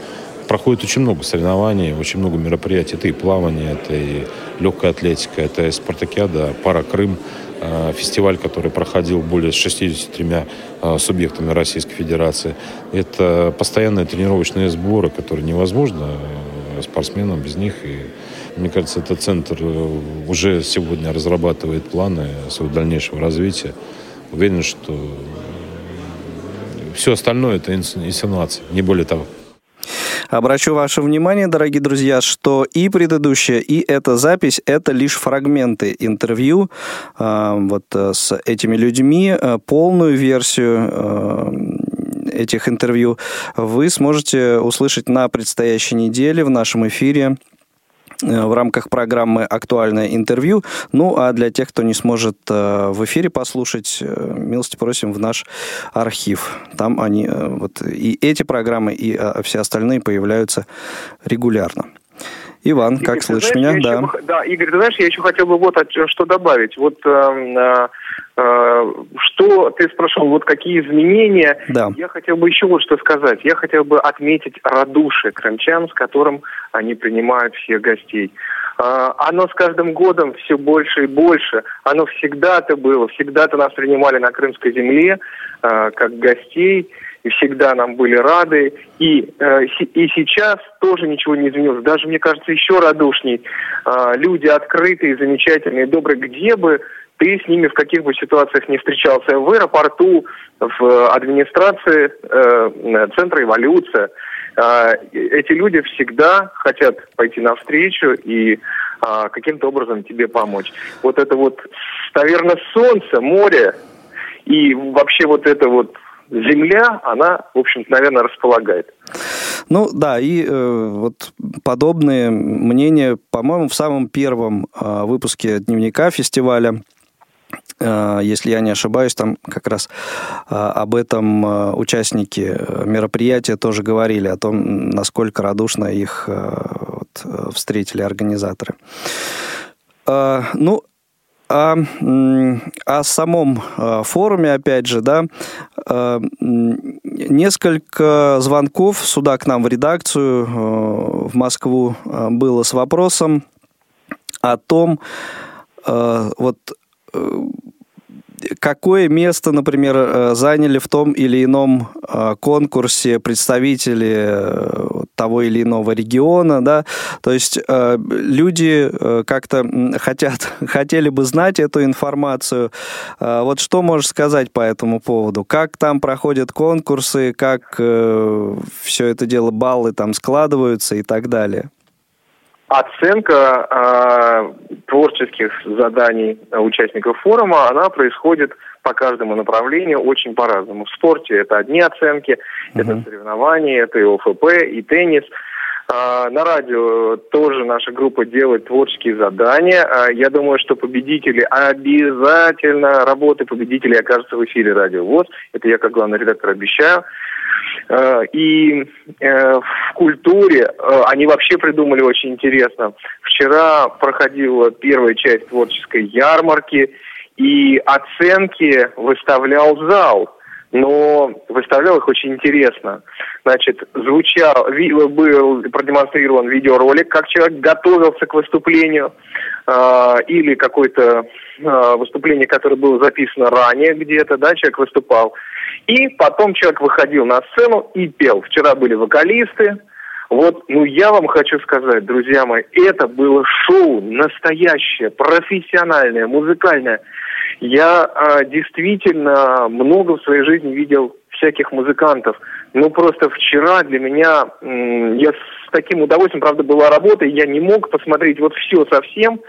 Проходит очень много соревнований, очень много мероприятий. Это и плавание, это и легкая атлетика, это и спартакиада, пара Крым – фестиваль, который проходил более 63 э, субъектами Российской Федерации. Это постоянные тренировочные сборы, которые невозможно э, спортсменам без них. И мне кажется, этот центр уже сегодня разрабатывает планы своего дальнейшего развития. Уверен, что все остальное это инсинуация, не более того. Обращу ваше внимание, дорогие друзья, что и предыдущая, и эта запись – это лишь фрагменты интервью э, вот э, с этими людьми. Э, полную версию этих интервью вы сможете услышать на предстоящей неделе в нашем эфире Э, в рамках программы «Актуальное интервью». Ну, а для тех, кто не сможет э, в эфире послушать, э, милости просим в наш архив. Там они, вот и эти программы, и все остальные появляются регулярно. Иван, Игорь, как слышишь знаешь, меня? Да. Еще, да, Игорь, ты знаешь, я еще хотел бы вот что добавить. Вот э, э, что ты спрашивал, вот какие изменения. Да. Я хотел бы еще вот что сказать. Я хотел бы отметить радушие крымчан, с которым они принимают всех гостей. Э, оно с каждым годом все больше и больше. Оно всегда-то было, всегда-то нас принимали на крымской земле э, как гостей и всегда нам были рады. И, э, и сейчас тоже ничего не изменилось. Даже, мне кажется, еще радушней. Э, люди открытые, замечательные, добрые. Где бы ты с ними в каких бы ситуациях не встречался, в аэропорту, в администрации э, Центра эволюция, э, эти люди всегда хотят пойти навстречу и э, каким-то образом тебе помочь. Вот это вот, наверное, солнце, море и вообще вот это вот земля, она, в общем-то, наверное, располагает. Ну да, и э, вот подобные мнения, по-моему, в самом первом э, выпуске дневника фестиваля э, если я не ошибаюсь, там как раз э, об этом э, участники мероприятия тоже говорили, о том, насколько радушно их встретили организаторы. Ну, о, о самом э, форуме, опять же, да, э, несколько звонков сюда к нам в редакцию, э, в Москву, было с вопросом о том, вот какое место, например, э, заняли в том или ином э, конкурсе представители э, того или иного региона, да, то есть люди как-то хотят, хотели бы знать эту информацию. Вот что можешь сказать по этому поводу? Как там проходят конкурсы, как все это дело, баллы там складываются и так далее? Оценка э, творческих заданий участников форума, она происходит по каждому направлению очень по-разному. В спорте это одни оценки, uh-huh. это соревнования, это и ОФП, и теннис. А, на радио тоже наша группа делает творческие задания. А, я думаю, что победители обязательно, работы победителей окажутся в эфире радио ВОЗ. Это я как главный редактор обещаю. Э, и э, в культуре э, они вообще придумали очень интересно. Вчера проходила первая часть творческой ярмарки, и оценки выставлял зал но выставлял их очень интересно. Значит, звучал, был продемонстрирован видеоролик, как человек готовился к выступлению, или какое-то выступление, которое было записано ранее где-то, да, человек выступал. И потом человек выходил на сцену и пел. Вчера были вокалисты. Вот, ну я вам хочу сказать, друзья мои, это было шоу настоящее, профессиональное, музыкальное. Я а, действительно много в своей жизни видел всяких музыкантов. Ну, просто вчера для меня, я с таким удовольствием, правда, была работа, я не мог посмотреть вот все совсем,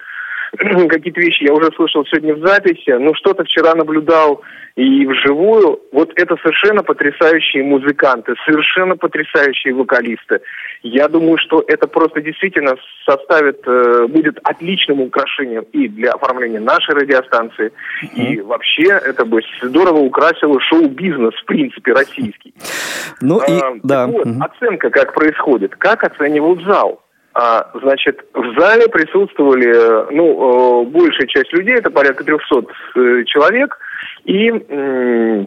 какие-то вещи я уже слышал сегодня в записи, но что-то вчера наблюдал и вживую. Вот это совершенно потрясающие музыканты, совершенно потрясающие вокалисты. Я думаю, что это просто действительно составит, э, будет отличным украшением и для оформления нашей радиостанции, mm-hmm. и вообще это бы здорово украсило шоу-бизнес, в принципе, российский. Ну и, а, да. Вот, mm-hmm. оценка как происходит, как оценивают зал. А, значит, в зале присутствовали, ну, э, большая часть людей, это порядка 300 э, человек, и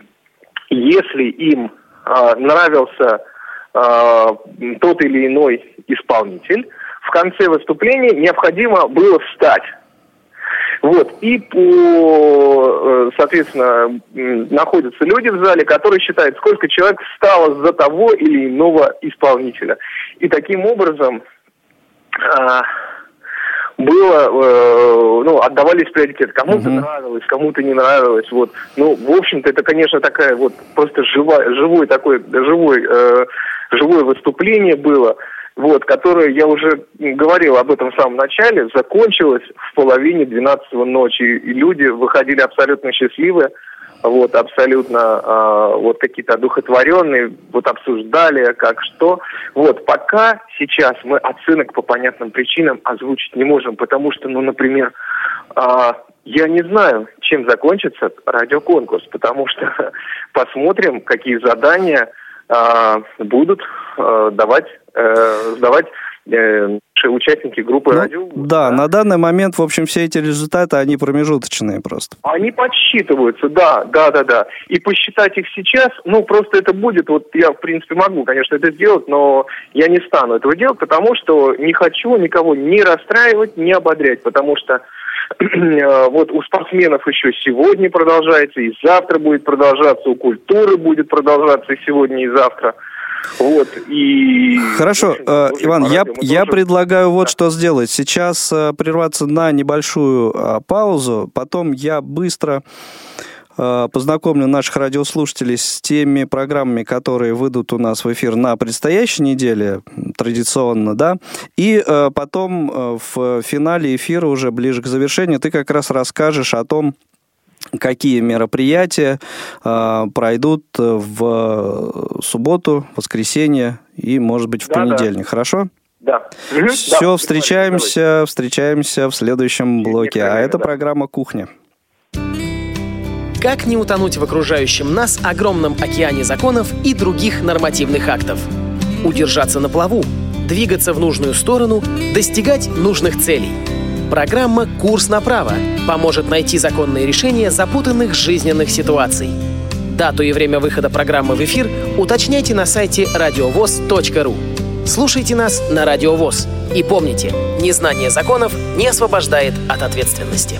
если им а, нравился а, тот или иной исполнитель, в конце выступления необходимо было встать. Вот. И по, э, соответственно, находятся люди в зале, которые считают, сколько человек встало за того или иного исполнителя. И таким образом было, э, ну, отдавались приоритет. Кому-то uh-huh. нравилось, кому-то не нравилось. Вот. Ну, в общем-то, это, конечно, такая вот просто живой, живой такой, живой, э, живое выступление было, вот, которое, я уже говорил об этом в самом начале, закончилось в половине 12 ночи, и люди выходили абсолютно счастливые вот, абсолютно э, вот какие-то одухотворенные, вот обсуждали, как что. Вот, пока сейчас мы оценок по понятным причинам озвучить не можем, потому что, ну, например, э, я не знаю, чем закончится радиоконкурс, потому что посмотрим, какие задания э, будут э, давать, э, сдавать участники группы ну, радио. Да, да, на данный момент, в общем, все эти результаты, они промежуточные просто. Они подсчитываются, да, да, да, да. И посчитать их сейчас, ну, просто это будет, вот я, в принципе, могу, конечно, это сделать, но я не стану этого делать, потому что не хочу никого не расстраивать, не ободрять, потому что э, вот у спортсменов еще сегодня продолжается, и завтра будет продолжаться, у культуры будет продолжаться и сегодня, и завтра – вот, и... Хорошо, общем, э, Иван, я, я предлагаю вот да. что сделать. Сейчас э, прерваться на небольшую э, паузу, потом я быстро познакомлю наших радиослушателей с теми программами, которые выйдут у нас в эфир на предстоящей неделе, традиционно, да, и потом в финале эфира, уже ближе к завершению, ты как раз расскажешь о том, какие мероприятия э, пройдут в субботу, воскресенье и, может быть, в Да, понедельник. да. Хорошо? Да. Все, встречаемся, встречаемся в следующем блоке. А это программа «Кухня». Как не утонуть в окружающем нас огромном океане законов и других нормативных актов? Удержаться на плаву, двигаться в нужную сторону, достигать нужных целей. Программа «Курс направо» поможет найти законные решения запутанных жизненных ситуаций. Дату и время выхода программы в эфир уточняйте на сайте радиовоз.ру. Слушайте нас на Радио ВОЗ. И помните, незнание законов не освобождает от ответственности.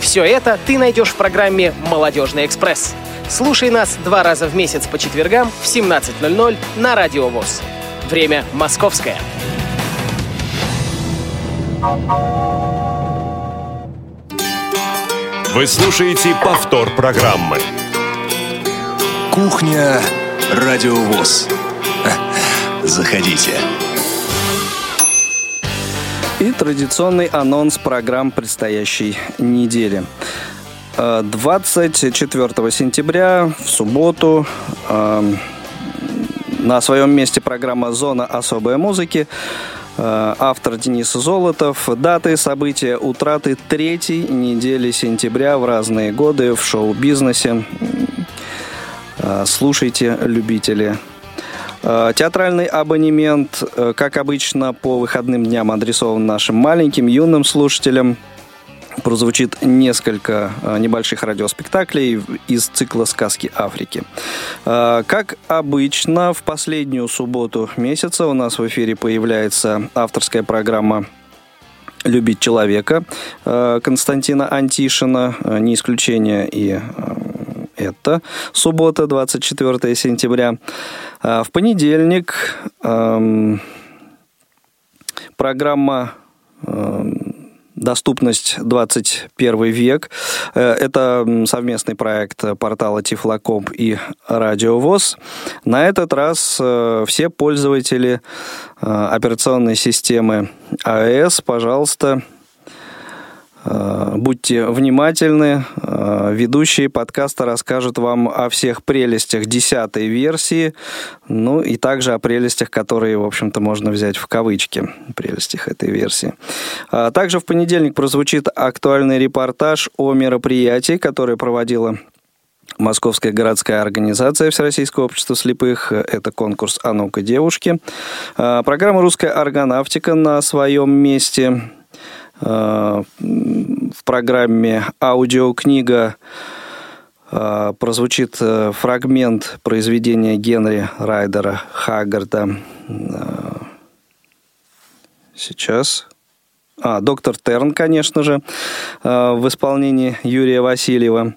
Все это ты найдешь в программе «Молодежный экспресс». Слушай нас два раза в месяц по четвергам в 17.00 на Радио ВОЗ. Время московское. Вы слушаете повтор программы. Кухня Радиовоз. Заходите. И традиционный анонс программ предстоящей недели. Э, 24 сентября в субботу э, на своем месте программа «Зона особой музыки». Э, Автор Денис Золотов. Даты, события, утраты третьей недели сентября в разные годы в шоу-бизнесе. Э, Слушайте, любители Э, Театральный абонемент, э, как обычно, по выходным дням адресован нашим маленьким, юным слушателям. Прозвучит несколько э, небольших радиоспектаклей из цикла «Сказки Африки». Э, Как обычно, в последнюю субботу месяца у нас в эфире появляется авторская программа «Любить человека» э, Константина Антишина. Э, Не исключение и э, это суббота, 24 сентября. А В понедельник программа «Доступность 21 век». Э, Это совместный проект портала Тифлоком и Радио ВОЗ. На этот раз э, все пользователи э, операционной системы АЭС, пожалуйста, Будьте внимательны. Э, Ведущие подкаста расскажут вам о всех прелестях десятой версии, ну и также о прелестях, которые, в общем-то, можно взять в кавычки, прелестях этой версии. А Также в понедельник прозвучит актуальный репортаж о мероприятии, которое проводила Московская городская организация Всероссийского общества слепых. Это конкурс «А ну-ка, девушки». Программа «Русская органавтика» на своем месте. А, В программе «Аудиокнига» а, прозвучит э, фрагмент произведения Генри Райдера Хаггарда. Сейчас. А, доктор Терн, конечно же, в исполнении Юрия Васильева.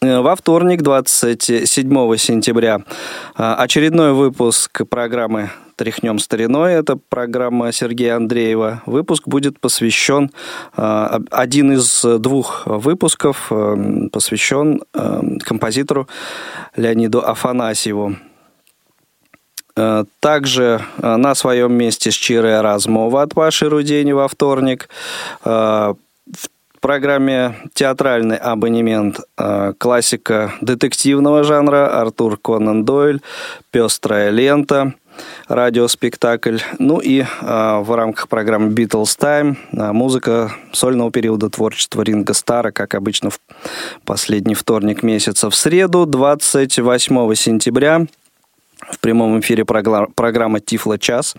Э, Во вторник, 27 сентября, очередной выпуск программы «Тряхнем стариной». Это программа Сергея Андреева. Выпуск будет посвящен, а, один из двух выпусков э, посвящен э, композитору Леониду Афанасьеву. Э, Также э, на своем месте «Щирая размова» от Паши Рудени во вторник. Э, В программе «Театральный абонемент» э, классика детективного жанра Артур Конан Дойль, «Пестрая лента», радиоспектакль. Ну и э, в рамках программы «Beatles Time» э, музыка сольного периода творчества Ринга Стара, как обычно в последний вторник месяца. В среду, 28 сентября, в прямом эфире программа «Тифло час».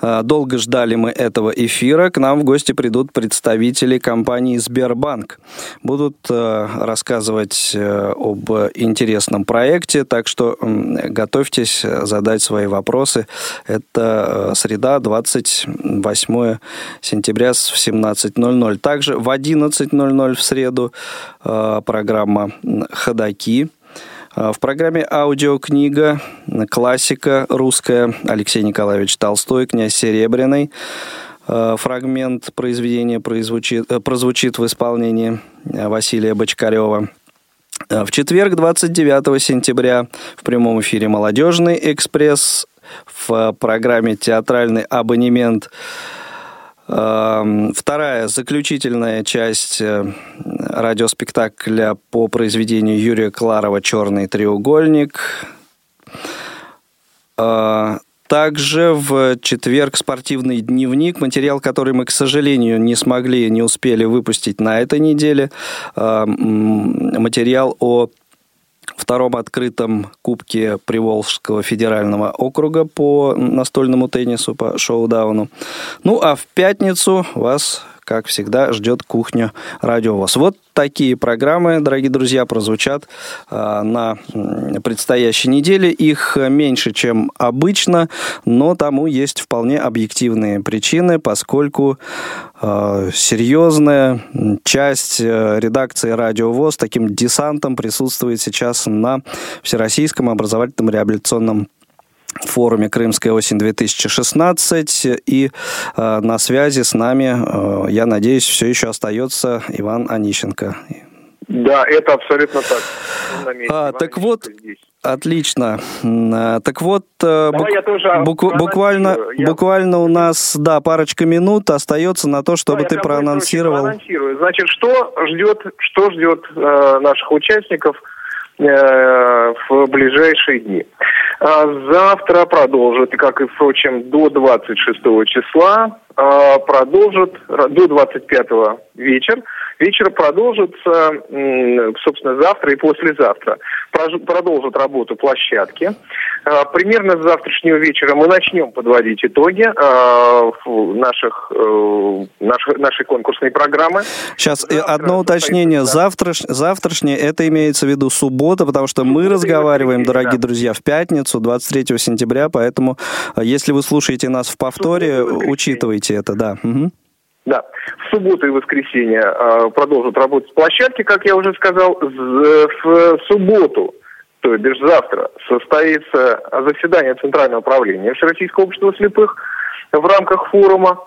А, долго ждали мы этого эфира. К нам в гости придут представители компании «Сбербанк». Будут э, рассказывать э, об интересном проекте, так что готовьтесь задать свои вопросы. Это э, среда, 28 сентября в 17.00. Также в 11.00 в среду программа «Ходоки» А, в программе аудиокнига «Классика русская» Алексей Николаевич Толстой, «Князь Серебряный». А, фрагмент произведения прозвучит, э, прозвучит в исполнении Василия Бочкарева. А, в четверг, 29 сентября, в прямом эфире «Молодежный экспресс» в программе «Театральный абонемент» Вторая, заключительная часть э, радиоспектакля по произведению Юрия Кларова «Черный треугольник». А, также в четверг спортивный дневник, материал, который мы, к сожалению, не смогли, не успели выпустить на этой неделе. А, материал о втором открытом кубке Приволжского федерального округа по настольному теннису, по шоу-дауну. Ну, а в пятницу вас как всегда, ждет кухня Радио ВОЗ. Вот такие программы, дорогие друзья, прозвучат а, на предстоящей неделе. Их меньше, чем обычно, но тому есть вполне объективные причины, поскольку а, серьезная часть э, редакции Радио ВОЗ таким десантом присутствует сейчас на Всероссийском образовательном реабилитационном форуме «Крымская осень-2016». И э, на связи с нами, э, я надеюсь, все еще остается Иван Онищенко. Да, это абсолютно так. А, так вот, здесь. отлично. А, так вот, бук, бук, буквально, я... буквально у нас, да, парочка минут остается на то, чтобы да, ты проанонсировал. Значит, что ждет, что ждет э, наших участников – Э, в ближайшие дни. А завтра продолжит, как и, впрочем, до 26 числа, а, продолжит до 25 вечер. Вечер продолжится, собственно, завтра и послезавтра. Продолжат работу площадки. А, примерно с завтрашнего вечера мы начнем подводить итоги наших, э, наших, нашей конкурсной программы. Сейчас э, Завтра одно уточнение. Завтраш, завтрашнее, это имеется в виду суббота, потому что мы разговариваем, дорогие да. друзья, в пятницу, 23 сентября, поэтому если вы слушаете нас в повторе, учитывайте делаете это, да. Угу. Да. В субботу и воскресенье э, продолжат работать площадки, как я уже сказал. В субботу, то есть завтра, состоится заседание Центрального управления Всероссийского общества слепых в рамках форума.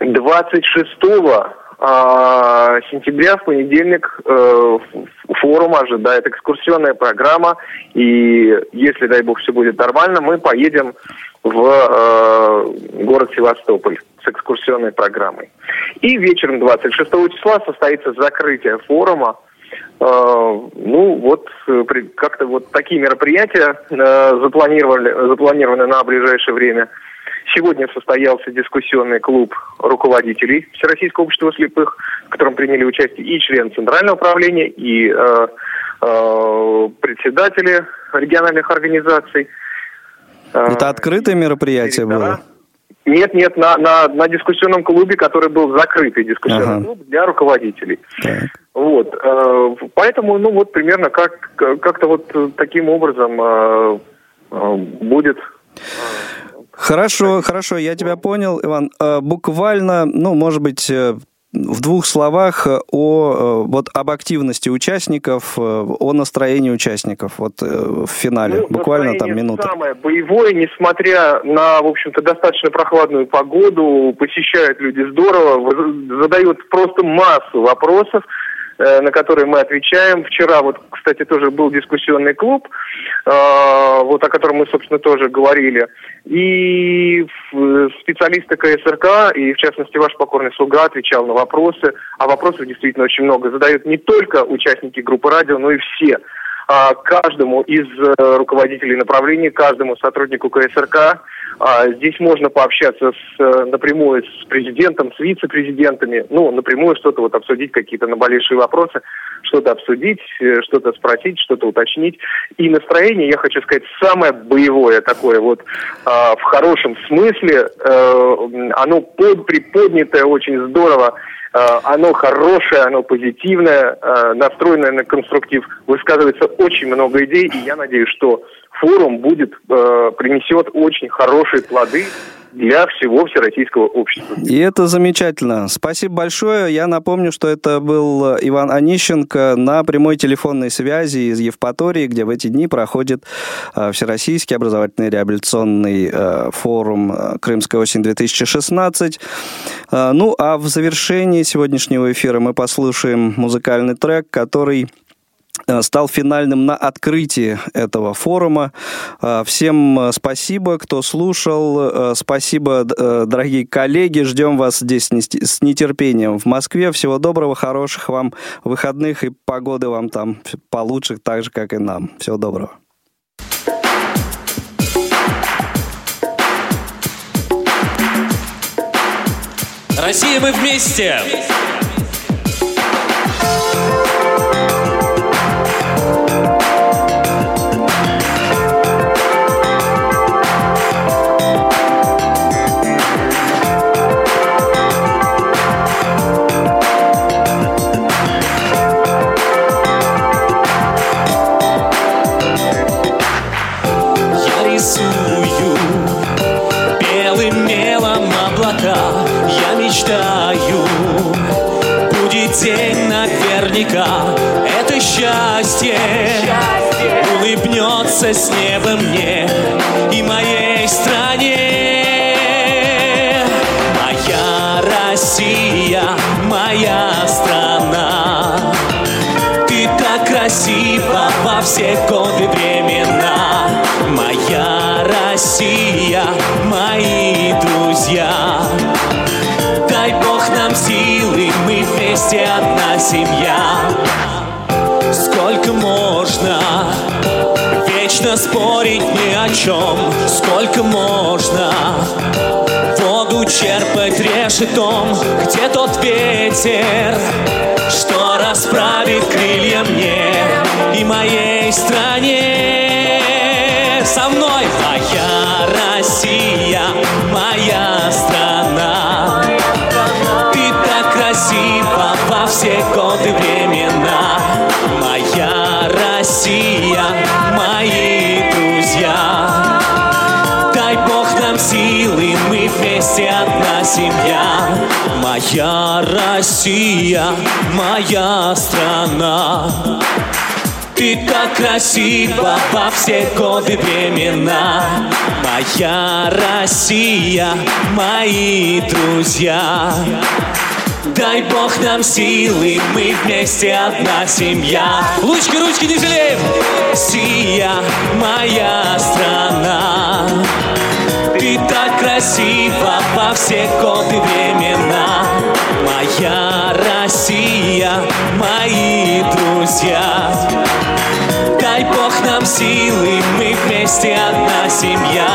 26 сентября в понедельник э, форум ожидает экскурсионная программа. И если, дай бог, все будет нормально, мы поедем в э, город Севастополь с экскурсионной программой. И вечером 26 числа состоится закрытие форума. Э, ну, вот как-то вот такие мероприятия запланировали, запланированы на ближайшее время. Сегодня состоялся дискуссионный клуб руководителей Всероссийского общества слепых, в котором приняли участие и члены Центрального управления, и э, э, председатели региональных организаций – это открытое мероприятие было? Нет, нет, на, на, на дискуссионном клубе, который был закрытый дискуссионный ага. клуб для руководителей. Так. Вот, э, поэтому, ну вот примерно как как-то вот таким образом э, э, будет. Хорошо, хорошо, я тебя понял, Иван. Э, буквально, ну, может быть, э, в двух словах э, о, вот, об активности участников, о настроении участников вот, в финале. Ну, Буквально там минута. Самое боевое, несмотря на, в общем-то, достаточно прохладную погоду, посещают люди здорово, задают просто массу вопросов. Э, на которые мы отвечаем. Вчера вот, кстати, тоже был дискуссионный клуб, э, вот о котором мы, собственно, тоже говорили. И специалисты КСРК, и в частности ваш покорный слуга, отвечал на вопросы. А вопросов действительно очень много. Задают не только участники группы радио, но и все каждому из э, руководителей направлений, каждому сотруднику КСРК а, здесь можно пообщаться с, э, напрямую с президентом, с вице-президентами, ну, напрямую что-то вот обсудить, какие-то наболевшие вопросы. Что-то обсудить, э, что-то спросить, что-то уточнить. И настроение, я хочу сказать, самое боевое такое вот э, в хорошем смысле. Э, оно под, приподнятое очень здорово. Э, оно хорошее, оно позитивное, э, настроенное на конструктив. Высказывается очень много идей, и я надеюсь, что форум будет, э, принесет очень хорошие плоды для всего всероссийского общества. И это замечательно. Спасибо большое. Я напомню, что это был Иван Онищенко на прямой телефонной связи из Евпатории, где в эти дни проходит э, Всероссийский образовательный реабилитационный э, форум э, «Крымская осень-2016». Ну, а в завершении сегодняшнего эфира мы послушаем музыкальный трек, который Э, стал финальным на открытии этого форума. Э, всем э, спасибо, кто слушал. Спасибо, дорогие коллеги. Ждем вас здесь с нетерпением в Москве. Всего доброго, хороших вам выходных и погоды вам там получше, так же, как и нам. Всего доброго. Россия, мы вместе! наверняка улыбнется с неба мне и моей стране. Моя Россия, моя страна, ты так красива во все годы времена. Моя Россия, мои друзья, дай Бог нам силы, мы вместе одна семья. Чем? Сколько можно воду черпать решетом? Где тот ветер, что расправит крылья мне и моей стране? Со мной моя Россия, семья. Моя Россия, моя страна. Ты так красива во все годы времена Моя Россия, мои друзья Дай Бог нам силы, мы вместе одна семья Лучки, ручки не жалеем! Россия, моя страна ты так красиво во все годы времена. Моя Россия, мои друзья. Дай Бог нам силы, мы вместе одна семья.